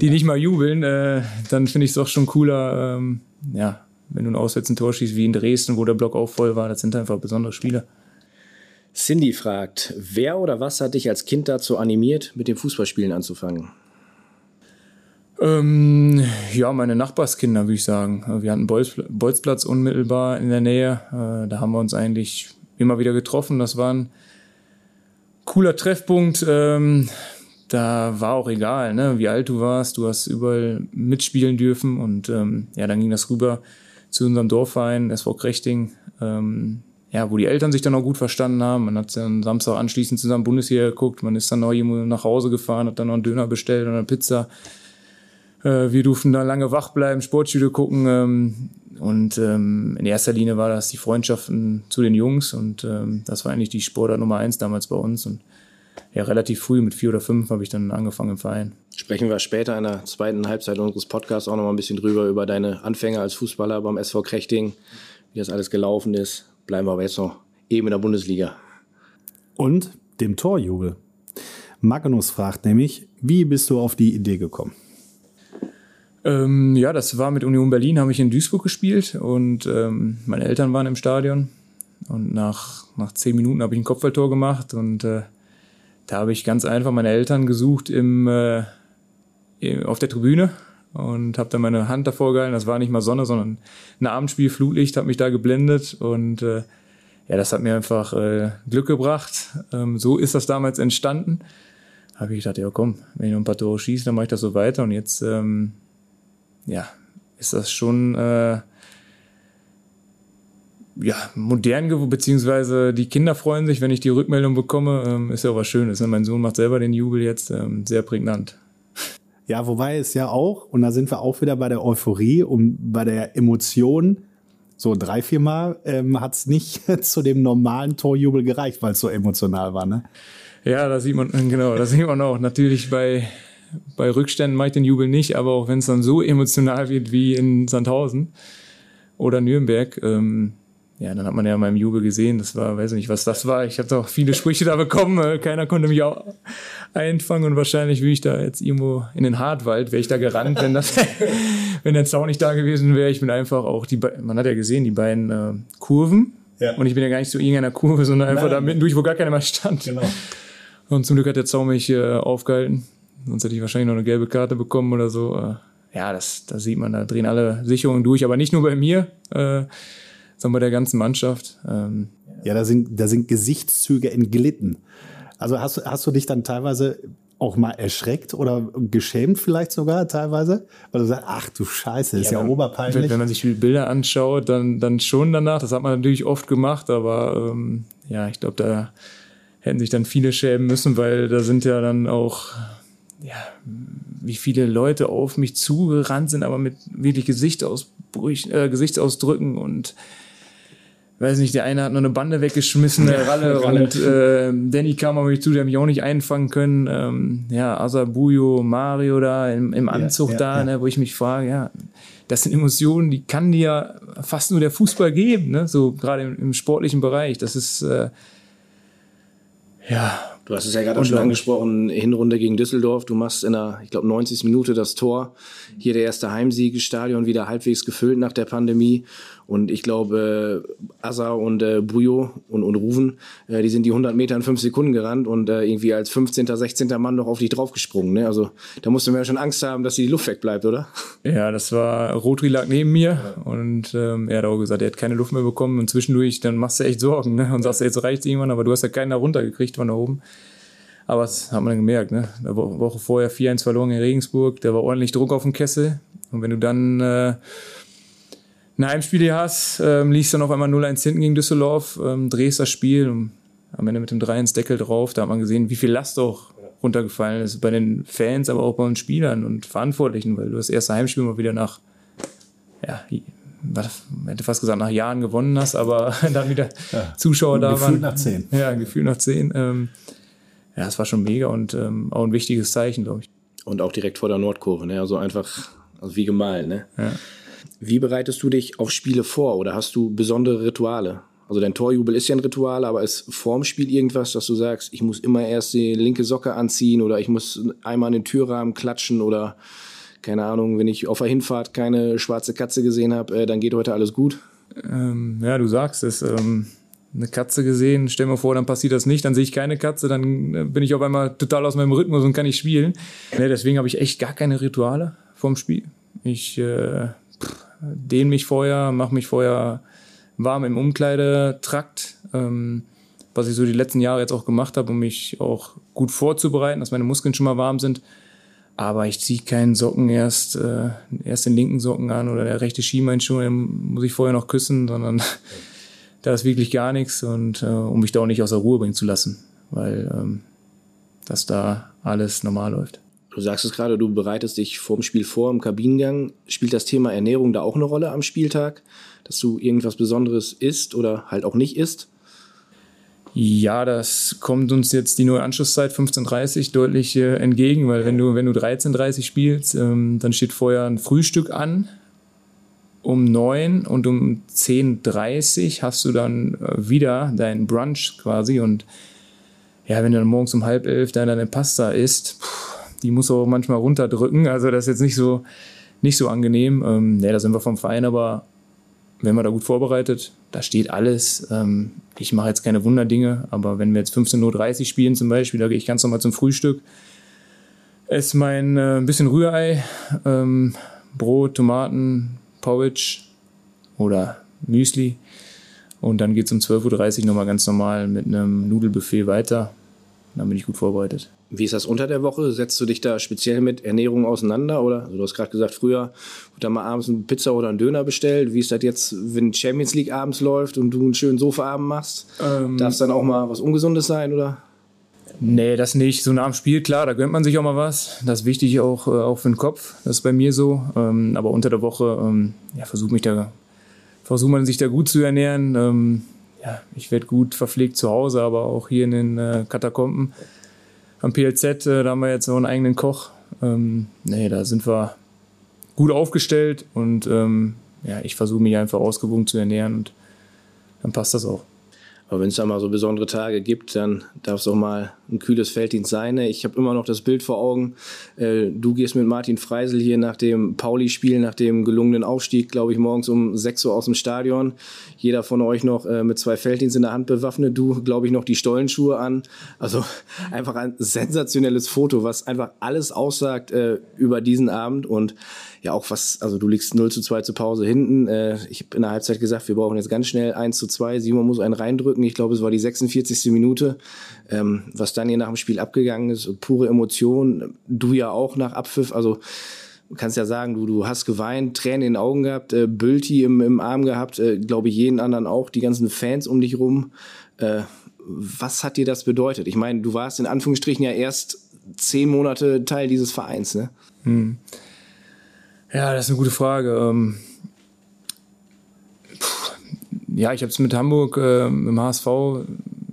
Speaker 4: die nicht mal jubeln. Äh, dann finde ich es doch schon cooler, ähm, ja, wenn du ein auswärts ein Tor schießt, wie in Dresden, wo der Block auch voll war. Das sind einfach besondere Spiele.
Speaker 3: Cindy fragt, wer oder was hat dich als Kind dazu animiert, mit dem Fußballspielen anzufangen?
Speaker 4: Ähm, ja, meine Nachbarskinder, würde ich sagen. Wir hatten Bolzplatz unmittelbar in der Nähe. Äh, da haben wir uns eigentlich immer wieder getroffen. Das war ein cooler Treffpunkt. Ähm, da war auch egal, ne, wie alt du warst. Du hast überall mitspielen dürfen. Und ähm, ja, dann ging das rüber zu unserem Dorfverein, SV Krechting. Ähm, ja, wo die Eltern sich dann auch gut verstanden haben. Man hat dann Samstag anschließend zusammen Bundesliga geguckt. Man ist dann noch irgendwo nach Hause gefahren, hat dann noch einen Döner bestellt und eine Pizza. Äh, wir durften da lange wach bleiben, Sportstudio gucken. Ähm, und ähm, in erster Linie war das die Freundschaften zu den Jungs und ähm, das war eigentlich die Sportart Nummer eins damals bei uns. Und ja, relativ früh, mit vier oder fünf, habe ich dann angefangen im Verein.
Speaker 3: Sprechen wir später in der zweiten Halbzeit unseres Podcasts auch noch mal ein bisschen drüber, über deine Anfänge als Fußballer beim SV Krechting, wie das alles gelaufen ist. Bleiben wir aber jetzt noch eben in der Bundesliga.
Speaker 2: Und dem Torjubel. Magnus fragt nämlich, wie bist du auf die Idee gekommen?
Speaker 4: Ähm, ja, das war mit Union Berlin, habe ich in Duisburg gespielt und ähm, meine Eltern waren im Stadion. Und nach, nach zehn Minuten habe ich ein Kopfballtor gemacht und äh, da habe ich ganz einfach meine Eltern gesucht im, äh, auf der Tribüne und habe dann meine Hand davor gehalten. Das war nicht mal Sonne, sondern ein Abendspiel, Flutlicht hat mich da geblendet und äh, ja, das hat mir einfach äh, Glück gebracht. Ähm, so ist das damals entstanden. Habe ich gedacht, ja komm, wenn ich noch ein paar Tore schieße, dann mache ich das so weiter und jetzt ähm, ja, ist das schon äh, ja, modern geworden, beziehungsweise die Kinder freuen sich, wenn ich die Rückmeldung bekomme. Ähm, ist ja auch was Schönes. Ne? Mein Sohn macht selber den Jubel jetzt ähm, sehr prägnant.
Speaker 2: Ja, wobei es ja auch, und da sind wir auch wieder bei der Euphorie und bei der Emotion, so drei, vier Mal ähm, hat es nicht zu dem normalen Torjubel gereicht, weil es so emotional war, ne?
Speaker 4: Ja, da sieht man, genau, da sieht man auch. Natürlich bei bei Rückständen mache ich den Jubel nicht, aber auch wenn es dann so emotional wird wie in Sandhausen oder Nürnberg, ähm, ja, dann hat man ja meinem Jubel gesehen, das war, weiß ich nicht, was das war. Ich habe doch viele Sprüche da bekommen, äh, keiner konnte mich auch einfangen und wahrscheinlich will ich da jetzt irgendwo in den Hartwald, wäre ich da gerannt, wenn das, wenn der Zaun nicht da gewesen wäre. Ich bin einfach auch die, man hat ja gesehen, die beiden äh, Kurven Ja. Und ich bin ja gar nicht zu irgendeiner Kurve, sondern einfach Nein. da mitten durch, wo gar keiner mehr stand. Genau. Und zum Glück hat der Zaun mich äh, aufgehalten. Sonst hätte ich wahrscheinlich noch eine gelbe Karte bekommen oder so. Äh, ja, das, das sieht man, da drehen alle Sicherungen durch, aber nicht nur bei mir, äh, sondern bei der ganzen Mannschaft. Ähm,
Speaker 2: ja, da sind, da sind Gesichtszüge entglitten. Also hast, hast du dich dann teilweise auch mal erschreckt oder geschämt vielleicht sogar teilweise? Weil du sagst, ach du Scheiße, ist ja, ja oberpeinlich.
Speaker 4: Wenn, wenn, man sich die Bilder anschaut, dann, dann schon danach. Das hat man natürlich oft gemacht, aber ähm, ja, ich glaube, da hätten sich dann viele schämen müssen, weil da sind ja dann auch, ja, wie viele Leute auf mich zugerannt sind, aber mit wirklich Gesichtsausbrüchen, äh, Gesichtsausdrücken und weiß nicht, der eine hat noch eine Bande weggeschmissen, der Ralle, Ralle. und äh, Danny kam auf mich zu, der mich auch nicht einfangen können. Ähm, ja, Asabuyo, Mario da im, im Anzug ja, da, ja. Ne, wo ich mich frage, ja, das sind Emotionen, die kann dir fast nur der Fußball geben, ne? so gerade im, im sportlichen Bereich. Das ist äh, ja,
Speaker 3: Du hast es ja gerade schon angesprochen, Hinrunde gegen Düsseldorf. Du machst in der, ich glaube, 90. Minute das Tor. Hier der erste Heimsieg, Stadion wieder halbwegs gefüllt nach der Pandemie. Und ich glaube, Asa und äh, Bujo und, und Ruven, äh, die sind die 100 Meter in 5 Sekunden gerannt und äh, irgendwie als 15., 16. Mann noch auf dich draufgesprungen. Ne? Also da musste man ja schon Angst haben, dass die Luft wegbleibt, oder?
Speaker 4: Ja, das war, Rotri lag neben mir und ähm, er hat auch gesagt, er hat keine Luft mehr bekommen und zwischendurch, dann machst du echt Sorgen ne? und sagst, jetzt reicht's irgendwann, aber du hast ja keinen da runtergekriegt von da oben. Aber das hat man dann gemerkt, ne? Eine Woche vorher 4-1 verloren in Regensburg, da war ordentlich Druck auf dem Kessel. Und wenn du dann äh, ein Heimspiel hier hast, ähm, liegst dann auf einmal 0-1 hinten gegen Düsseldorf, ähm, drehst das Spiel und am Ende mit dem 3 ins Deckel drauf, da hat man gesehen, wie viel Last auch runtergefallen ist bei den Fans, aber auch bei den Spielern und Verantwortlichen, weil du das erste Heimspiel mal wieder nach, ja, was, hätte fast gesagt, nach Jahren gewonnen hast, aber dann wieder ja, Zuschauer da
Speaker 2: gefühlt waren. Gefühlt nach zehn.
Speaker 4: Ja, gefühlt nach zehn. Ähm, ja, es war schon mega und ähm, auch ein wichtiges Zeichen, glaube ich.
Speaker 3: Und auch direkt vor der Nordkurve, ne? Also einfach, also wie gemalt, ne?
Speaker 4: Ja.
Speaker 3: Wie bereitest du dich auf Spiele vor oder hast du besondere Rituale? Also dein Torjubel ist ja ein Ritual, aber ist vorm Spiel irgendwas, dass du sagst, ich muss immer erst die linke Socke anziehen oder ich muss einmal an den Türrahmen klatschen oder keine Ahnung, wenn ich auf der Hinfahrt keine schwarze Katze gesehen habe, äh, dann geht heute alles gut?
Speaker 4: Ähm, ja, du sagst es. Ähm, eine Katze gesehen, stell mir vor, dann passiert das nicht, dann sehe ich keine Katze, dann äh, bin ich auf einmal total aus meinem Rhythmus und kann nicht spielen. Deswegen habe ich echt gar keine Rituale vorm Spiel. Ich äh, dehne mich vorher, mache mich vorher warm im Umkleidetrakt, ähm, was ich so die letzten Jahre jetzt auch gemacht habe, um mich auch gut vorzubereiten, dass meine Muskeln schon mal warm sind. Aber ich ziehe keinen Socken erst, äh, erst den linken Socken an oder der rechte Schienbeinschuh, den muss ich vorher noch küssen, sondern da ist wirklich gar nichts und äh, um mich da auch nicht aus der Ruhe bringen zu lassen, weil ähm, dass da alles normal läuft.
Speaker 3: Du sagst es gerade, du bereitest dich vorm Spiel vor im Kabinengang. Spielt das Thema Ernährung da auch eine Rolle am Spieltag? Dass du irgendwas Besonderes isst oder halt auch nicht isst?
Speaker 4: Ja, das kommt uns jetzt die neue Anschlusszeit 15.30 deutlich äh, entgegen, weil wenn du, wenn du 13.30 spielst, ähm, dann steht vorher ein Frühstück an um 9 und um 10.30 hast du dann äh, wieder deinen Brunch quasi und ja, wenn du dann morgens um halb elf deine Pasta isst, die musst du auch manchmal runterdrücken, also das ist jetzt nicht so, nicht so angenehm. Ähm, ne, da sind wir vom Verein, aber wenn man da gut vorbereitet, da steht alles. Ähm, ich mache jetzt keine Wunderdinge, aber wenn wir jetzt 15.30 Uhr spielen zum Beispiel, da gehe ich ganz normal zum Frühstück, esse mein äh, bisschen Rührei, ähm, Brot, Tomaten, Porridge oder Müsli. Und dann geht es um 12.30 Uhr nochmal ganz normal mit einem Nudelbuffet weiter. Dann bin ich gut vorbereitet.
Speaker 3: Wie ist das unter der Woche? Setzt du dich da speziell mit Ernährung auseinander? Oder also du hast gerade gesagt, früher wird da mal abends eine Pizza oder einen Döner bestellt. Wie ist das jetzt, wenn Champions League abends läuft und du einen schönen Sofaabend machst? Ähm, Darf es dann auch mal was Ungesundes sein, oder?
Speaker 4: Nee, das nicht. So nach dem Spiel, klar, da gönnt man sich auch mal was. Das ist wichtig auch, äh, auch für den Kopf. Das ist bei mir so. Ähm, aber unter der Woche, ähm, ja, versucht mich da, versucht man sich da gut zu ernähren. Ähm, ja, ich werde gut verpflegt zu Hause, aber auch hier in den äh, Katakomben. Am PLZ, äh, da haben wir jetzt so einen eigenen Koch. Ähm, nee, da sind wir gut aufgestellt und ähm, ja, ich versuche mich einfach ausgewogen zu ernähren und dann passt das auch.
Speaker 3: Aber wenn es da mal so besondere Tage gibt, dann darf es auch mal ein kühles Felddienst seine. Ich habe immer noch das Bild vor Augen. Äh, du gehst mit Martin Freisel hier nach dem Pauli-Spiel, nach dem gelungenen Aufstieg, glaube ich, morgens um 6 Uhr aus dem Stadion. Jeder von euch noch äh, mit zwei Felddienst in der Hand bewaffnet. Du, glaube ich, noch die Stollenschuhe an. Also einfach ein sensationelles Foto, was einfach alles aussagt äh, über diesen Abend und ja auch was, also du liegst 0 zu 2 zur Pause hinten. Ich habe in der Halbzeit gesagt, wir brauchen jetzt ganz schnell 1 zu 2. Simon muss einen reindrücken. Ich glaube, es war die 46. Minute. Ähm, was dann hier nach dem Spiel abgegangen ist, pure Emotion. Du ja auch nach Abpfiff, also kannst ja sagen, du, du hast geweint, Tränen in den Augen gehabt, äh, Bülti im, im Arm gehabt, äh, glaube ich, jeden anderen auch, die ganzen Fans um dich rum. Äh, was hat dir das bedeutet? Ich meine, du warst in Anführungsstrichen ja erst zehn Monate Teil dieses Vereins, ne? Hm.
Speaker 4: Ja, das ist eine gute Frage. Ähm, ja, ich habe es mit Hamburg äh, im HSV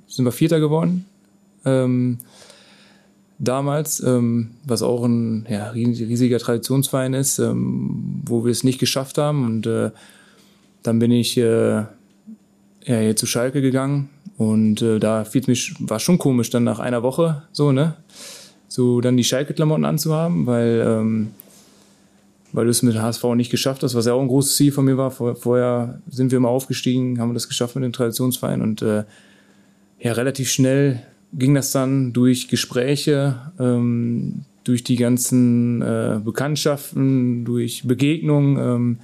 Speaker 4: sind wir Vierter geworden. Ähm, damals, ähm, was auch ein ja, riesiger Traditionsverein ist, ähm, wo wir es nicht geschafft haben. Und äh, dann bin ich äh, ja, hier zu Schalke gegangen und äh, da fiel mich, war schon komisch, dann nach einer Woche so, ne? So dann die Schalke-Klamotten anzuhaben, weil ähm, weil du es mit HSV nicht geschafft hast, was ja auch ein großes Ziel von mir war. Vor, vorher sind wir immer aufgestiegen, haben wir das geschafft mit dem Traditionsverein und äh, ja, relativ schnell ging das dann durch Gespräche, ähm, durch die ganzen äh, Bekanntschaften, durch Begegnungen. Ähm,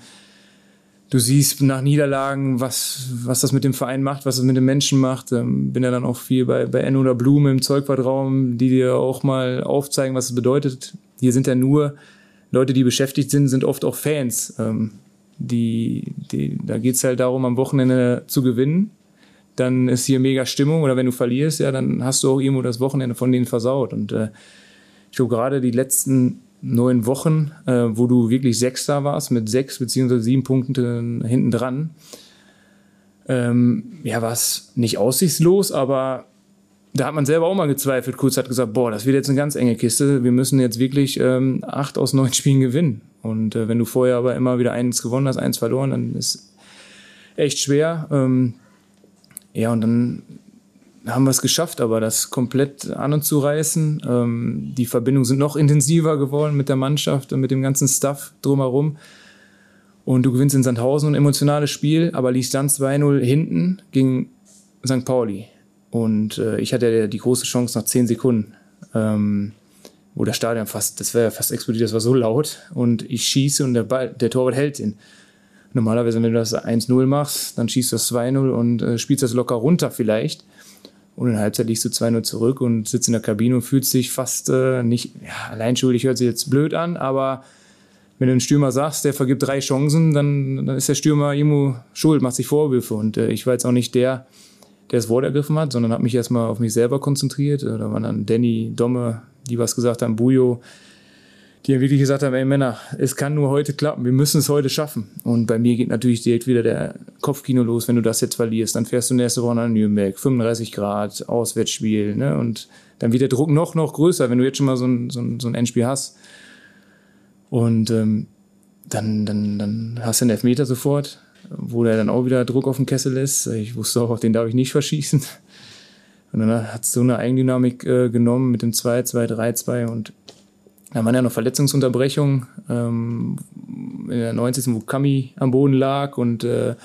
Speaker 4: du siehst nach Niederlagen, was, was das mit dem Verein macht, was es mit den Menschen macht. Ähm, bin ja dann auch viel bei, bei Enno oder Blume im Zeugwartraum, die dir auch mal aufzeigen, was es bedeutet. Hier sind ja nur Leute, die beschäftigt sind, sind oft auch Fans. Ähm, die, die, da geht's halt darum, am Wochenende zu gewinnen. Dann ist hier mega Stimmung. Oder wenn du verlierst, ja, dann hast du auch irgendwo das Wochenende von denen versaut. Und äh, ich glaube, gerade die letzten neun Wochen, äh, wo du wirklich Sechster warst, mit sechs beziehungsweise sieben Punkten hinten dran, ähm, ja, war es nicht aussichtslos, aber da hat man selber auch mal gezweifelt. Kurz hat gesagt, boah, das wird jetzt eine ganz enge Kiste. Wir müssen jetzt wirklich ähm, acht aus neun Spielen gewinnen. Und äh, wenn du vorher aber immer wieder eins gewonnen hast, eins verloren, dann ist echt schwer. Ähm, ja, und dann haben wir es geschafft, aber das komplett an und zu reißen. Ähm, die Verbindungen sind noch intensiver geworden mit der Mannschaft und mit dem ganzen Stuff drumherum. Und du gewinnst in Sandhausen ein emotionales Spiel, aber liegst dann 2-0 hinten gegen St. Pauli. Und äh, ich hatte ja die große Chance nach zehn Sekunden, ähm, wo das Stadion fast, das wäre ja fast explodiert, das war so laut. Und ich schieße und der, Ball, der Torwart hält ihn. Normalerweise, wenn du das 1-0 machst, dann schießt du das 2-0 und äh, spielst das locker runter vielleicht. Und in der Halbzeit liegst du 2-0 zurück und sitzt in der Kabine und fühlst dich fast äh, nicht, ja, allein schuldig hört sich jetzt blöd an, aber wenn du einen Stürmer sagst, der vergibt drei Chancen, dann, dann ist der Stürmer irgendwo schuld, macht sich Vorwürfe. Und äh, ich war jetzt auch nicht der, der das Wort ergriffen hat, sondern habe mich erstmal auf mich selber konzentriert. Da waren dann Danny, Domme, die was gesagt haben, Bujo, die wirklich gesagt haben, ey Männer, es kann nur heute klappen, wir müssen es heute schaffen. Und bei mir geht natürlich direkt wieder der Kopfkino los, wenn du das jetzt verlierst. Dann fährst du nächste Woche nach Nürnberg, 35 Grad, Auswärtsspiel, ne? Und dann wird der Druck noch, noch größer, wenn du jetzt schon mal so ein, so ein, so ein Endspiel hast. Und ähm, dann, dann, dann hast du einen Elfmeter sofort wo der dann auch wieder Druck auf dem Kessel ist. Ich wusste auch, den darf ich nicht verschießen. Und dann hat es so eine Eigendynamik äh, genommen mit dem 2, 2, 3, 2 und dann waren ja noch Verletzungsunterbrechungen ähm, in der 90. wo Kami am Boden lag und äh,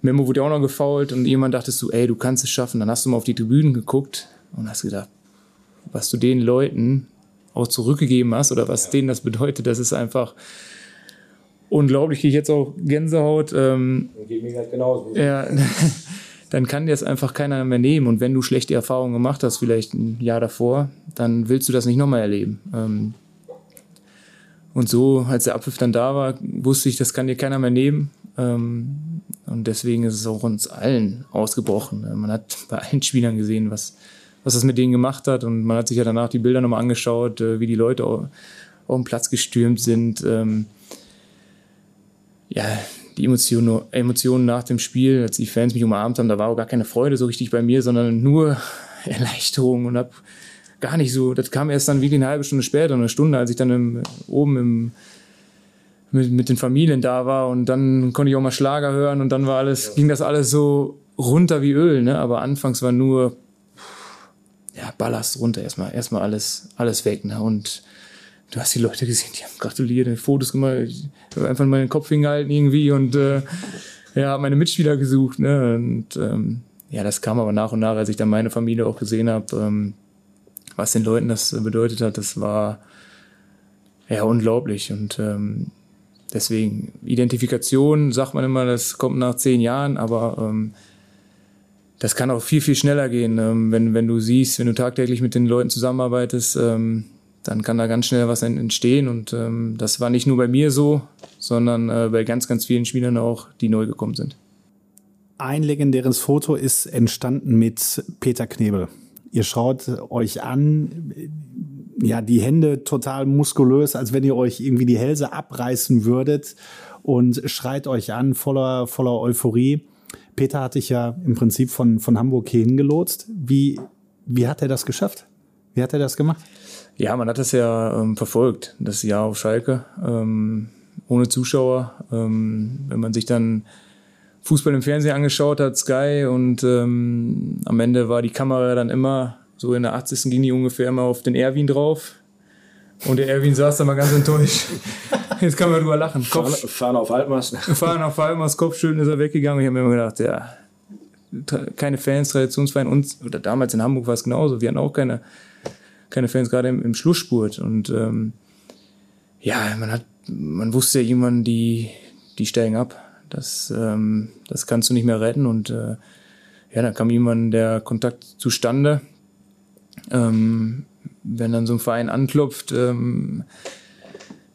Speaker 4: Memo wurde ja auch noch gefault und jemand dachtest du, ey, du kannst es schaffen. Dann hast du mal auf die Tribünen geguckt und hast gedacht, was du den Leuten auch zurückgegeben hast oder was denen das bedeutet, das ist einfach unglaublich, kriege ich jetzt auch Gänsehaut. Ähm, Geht mir halt genauso. Ja, dann kann dir das einfach keiner mehr nehmen. Und wenn du schlechte Erfahrungen gemacht hast, vielleicht ein Jahr davor, dann willst du das nicht nochmal erleben. Ähm, und so, als der Abpfiff dann da war, wusste ich, das kann dir keiner mehr nehmen. Ähm, und deswegen ist es auch uns allen ausgebrochen. Man hat bei allen Spielern gesehen, was, was das mit denen gemacht hat. Und man hat sich ja danach die Bilder nochmal angeschaut, äh, wie die Leute auf, auf den Platz gestürmt sind. Ähm, ja, die Emotionen, Emotionen nach dem Spiel, als die Fans mich umarmt haben, da war auch gar keine Freude so richtig bei mir, sondern nur Erleichterung und hab gar nicht so, das kam erst dann wie eine halbe Stunde später, eine Stunde, als ich dann im, oben im, mit, mit den Familien da war und dann konnte ich auch mal Schlager hören und dann war alles, ja. ging das alles so runter wie Öl, ne? aber anfangs war nur ja, ballerst runter, erstmal, erstmal alles, alles weg, ne? Und du hast die Leute gesehen, die haben gratuliert, Fotos gemacht, ich habe einfach mal den Kopf hingehalten irgendwie und äh, ja, meine Mitspieler gesucht, ne? Und ähm, ja, das kam aber nach und nach, als ich dann meine Familie auch gesehen habe, ähm, was den Leuten das bedeutet hat, das war ja unglaublich. Und ähm, deswegen, Identifikation, sagt man immer, das kommt nach zehn Jahren, aber ähm, das kann auch viel, viel schneller gehen. Ähm, wenn, wenn du siehst, wenn du tagtäglich mit den Leuten zusammenarbeitest, ähm, dann kann da ganz schnell was entstehen. Und ähm, das war nicht nur bei mir so, sondern äh, bei ganz, ganz vielen Spielern auch, die neu gekommen sind.
Speaker 2: Ein legendäres Foto ist entstanden mit Peter Knebel. Ihr schaut euch an, ja, die Hände total muskulös, als wenn ihr euch irgendwie die Hälse abreißen würdet und schreit euch an, voller, voller Euphorie. Peter hatte ich ja im Prinzip von, von Hamburg hier hingelotst. Wie, wie hat er das geschafft? Wie hat er das gemacht?
Speaker 4: Ja, man hat das ja ähm, verfolgt, das Jahr auf Schalke, ähm, ohne Zuschauer. Ähm, wenn man sich dann Fußball im Fernsehen angeschaut hat, Sky, und ähm, am Ende war die Kamera dann immer, so in der 80. ging die ungefähr immer auf den Erwin drauf. Und der Erwin saß da mal ganz enttäuscht. Jetzt kann man drüber lachen.
Speaker 3: Kopf, fahren, fahren auf Altmast.
Speaker 4: Fahren auf Altmast, Kopfschütteln ist er weggegangen. Ich habe mir immer gedacht, ja, keine Fans, Traditionsverein. Und, oder damals in Hamburg war es genauso. Wir hatten auch keine keine Fans, gerade im, im Schlussspurt. Und ähm, ja, man hat, man wusste ja jemanden, die, die steigen ab. Das, ähm, das kannst du nicht mehr retten. Und äh, ja, dann kam jemand der Kontakt zustande. Ähm, wenn dann so ein Verein anklopft, ähm,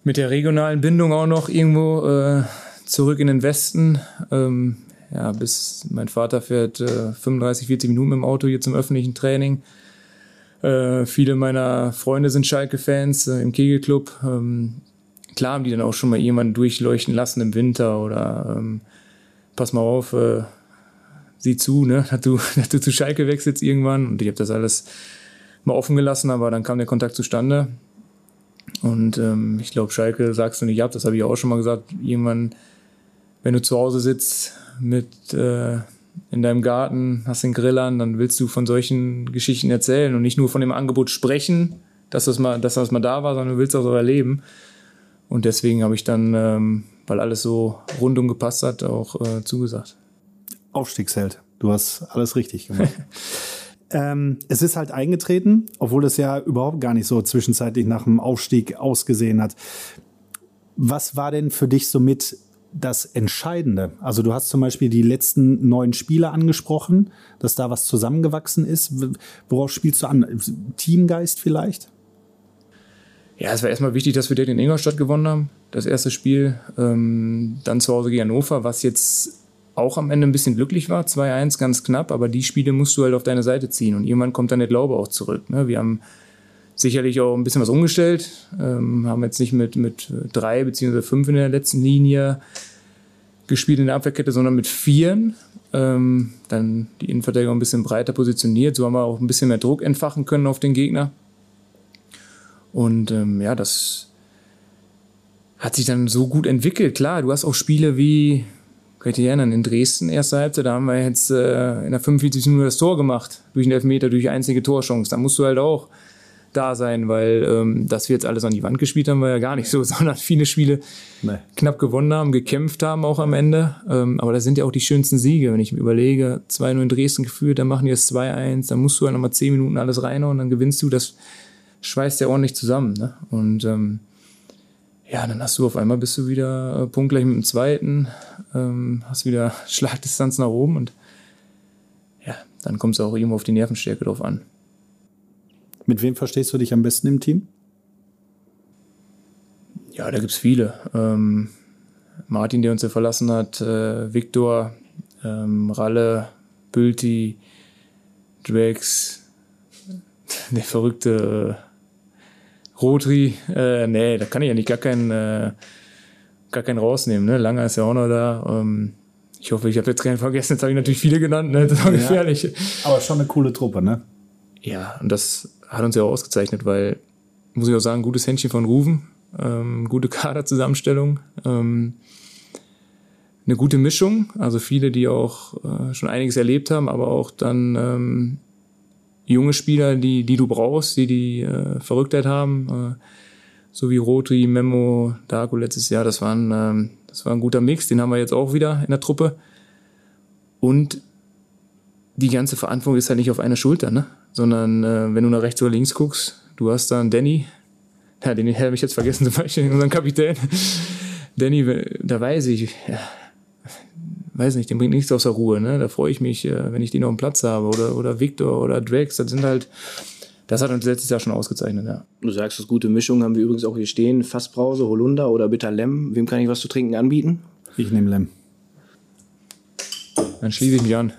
Speaker 4: mit der regionalen Bindung auch noch irgendwo äh, zurück in den Westen. Ähm, ja, bis mein Vater fährt äh, 35, 40 Minuten im Auto hier zum öffentlichen Training. Äh, viele meiner Freunde sind Schalke-Fans äh, im Kegelclub. Ähm, klar haben die dann auch schon mal jemanden durchleuchten lassen im Winter oder ähm, pass mal auf, äh, sieh zu, ne, dass du, dass du zu Schalke wechselst irgendwann. Und ich habe das alles mal offen gelassen, aber dann kam der Kontakt zustande. Und ähm, ich glaube, Schalke sagst du nicht ab, das habe ich auch schon mal gesagt. Irgendwann, wenn du zu Hause sitzt mit äh, in deinem Garten, hast den Grill an, dann willst du von solchen Geschichten erzählen und nicht nur von dem Angebot sprechen, dass das mal, dass das mal da war, sondern du willst auch so erleben. Und deswegen habe ich dann, ähm, weil alles so rundum gepasst hat, auch äh, zugesagt.
Speaker 2: Aufstiegsheld. Du hast alles richtig gemacht. ähm, es ist halt eingetreten, obwohl es ja überhaupt gar nicht so zwischenzeitlich nach dem Aufstieg ausgesehen hat. Was war denn für dich so mit das Entscheidende? Also du hast zum Beispiel die letzten neun Spiele angesprochen, dass da was zusammengewachsen ist. Worauf spielst du an? Teamgeist vielleicht?
Speaker 4: Ja, es war erstmal wichtig, dass wir direkt in Ingolstadt gewonnen haben. Das erste Spiel. Ähm, dann zu Hause gegen Hannover, was jetzt auch am Ende ein bisschen glücklich war. 2-1, ganz knapp. Aber die Spiele musst du halt auf deine Seite ziehen. Und irgendwann kommt dann der Glaube auch zurück. Ne? Wir haben sicherlich auch ein bisschen was umgestellt. Ähm, haben jetzt nicht mit, mit drei beziehungsweise fünf in der letzten Linie gespielt in der Abwehrkette, sondern mit vieren. Ähm, dann die Innenverteidigung ein bisschen breiter positioniert. So haben wir auch ein bisschen mehr Druck entfachen können auf den Gegner. Und ähm, ja, das hat sich dann so gut entwickelt. Klar, du hast auch Spiele wie, kann ich dich erinnern, in Dresden, erste Halbzeit, da haben wir jetzt äh, in der 45 Minute das Tor gemacht. Durch einen Elfmeter, durch einzige Torchance. Da musst du halt auch da sein, weil ähm, dass wir jetzt alles an die Wand gespielt haben, war ja gar nicht so, sondern viele Spiele nee. knapp gewonnen haben, gekämpft haben auch am Ende. Ähm, aber das sind ja auch die schönsten Siege, wenn ich mir überlege, 2-0 in Dresden geführt, dann machen die es 2-1, dann musst du ja nochmal 10 Minuten alles reinhauen, dann gewinnst du, das schweißt ja ordentlich zusammen. Ne? Und ähm, ja, dann hast du auf einmal bist du wieder äh, punktgleich mit dem zweiten, ähm, hast wieder Schlagdistanz nach oben und ja, dann kommt es auch irgendwo auf die Nervenstärke drauf an.
Speaker 2: Mit wem verstehst du dich am besten im Team?
Speaker 4: Ja, da gibt es viele. Ähm, Martin, der uns ja verlassen hat, äh, Viktor, ähm, Ralle, Bülti, Drax, der verrückte äh, Rotri. Äh, nee, da kann ich ja nicht gar keinen, äh, gar keinen rausnehmen. Ne? Langer ist ja auch noch da. Ähm, ich hoffe, ich habe jetzt keinen vergessen. Jetzt habe ich natürlich viele genannt. Ne? Das war ja, gefährlich.
Speaker 2: Aber schon eine coole Truppe, ne?
Speaker 4: Ja, und das hat uns ja auch ausgezeichnet, weil, muss ich auch sagen, gutes Händchen von Rufen, ähm, gute Kaderzusammenstellung, ähm, eine gute Mischung, also viele, die auch äh, schon einiges erlebt haben, aber auch dann ähm, junge Spieler, die, die du brauchst, die die äh, Verrücktheit haben, äh, so wie Rotri, Memo, Darko letztes Jahr, das, waren, ähm, das war ein guter Mix, den haben wir jetzt auch wieder in der Truppe. Und die ganze Verantwortung ist halt nicht auf einer Schulter, ne? sondern äh, wenn du nach rechts oder links guckst, du hast da einen Danny, ja, den habe ich jetzt vergessen zum Beispiel, unseren Kapitän. Danny, da weiß ich, ja, weiß nicht, den bringt nichts aus der Ruhe. Ne? Da freue ich mich, äh, wenn ich den auf dem Platz habe. Oder, oder Victor oder Drax, das sind halt, das hat uns letztes Jahr schon ausgezeichnet, ja.
Speaker 3: Du sagst, das gute Mischung haben wir übrigens auch hier stehen. Fassbrause, Holunder oder Bitter Lem. Wem kann ich was zu trinken anbieten?
Speaker 2: Ich nehme Lem.
Speaker 4: Dann schließe ich mich an.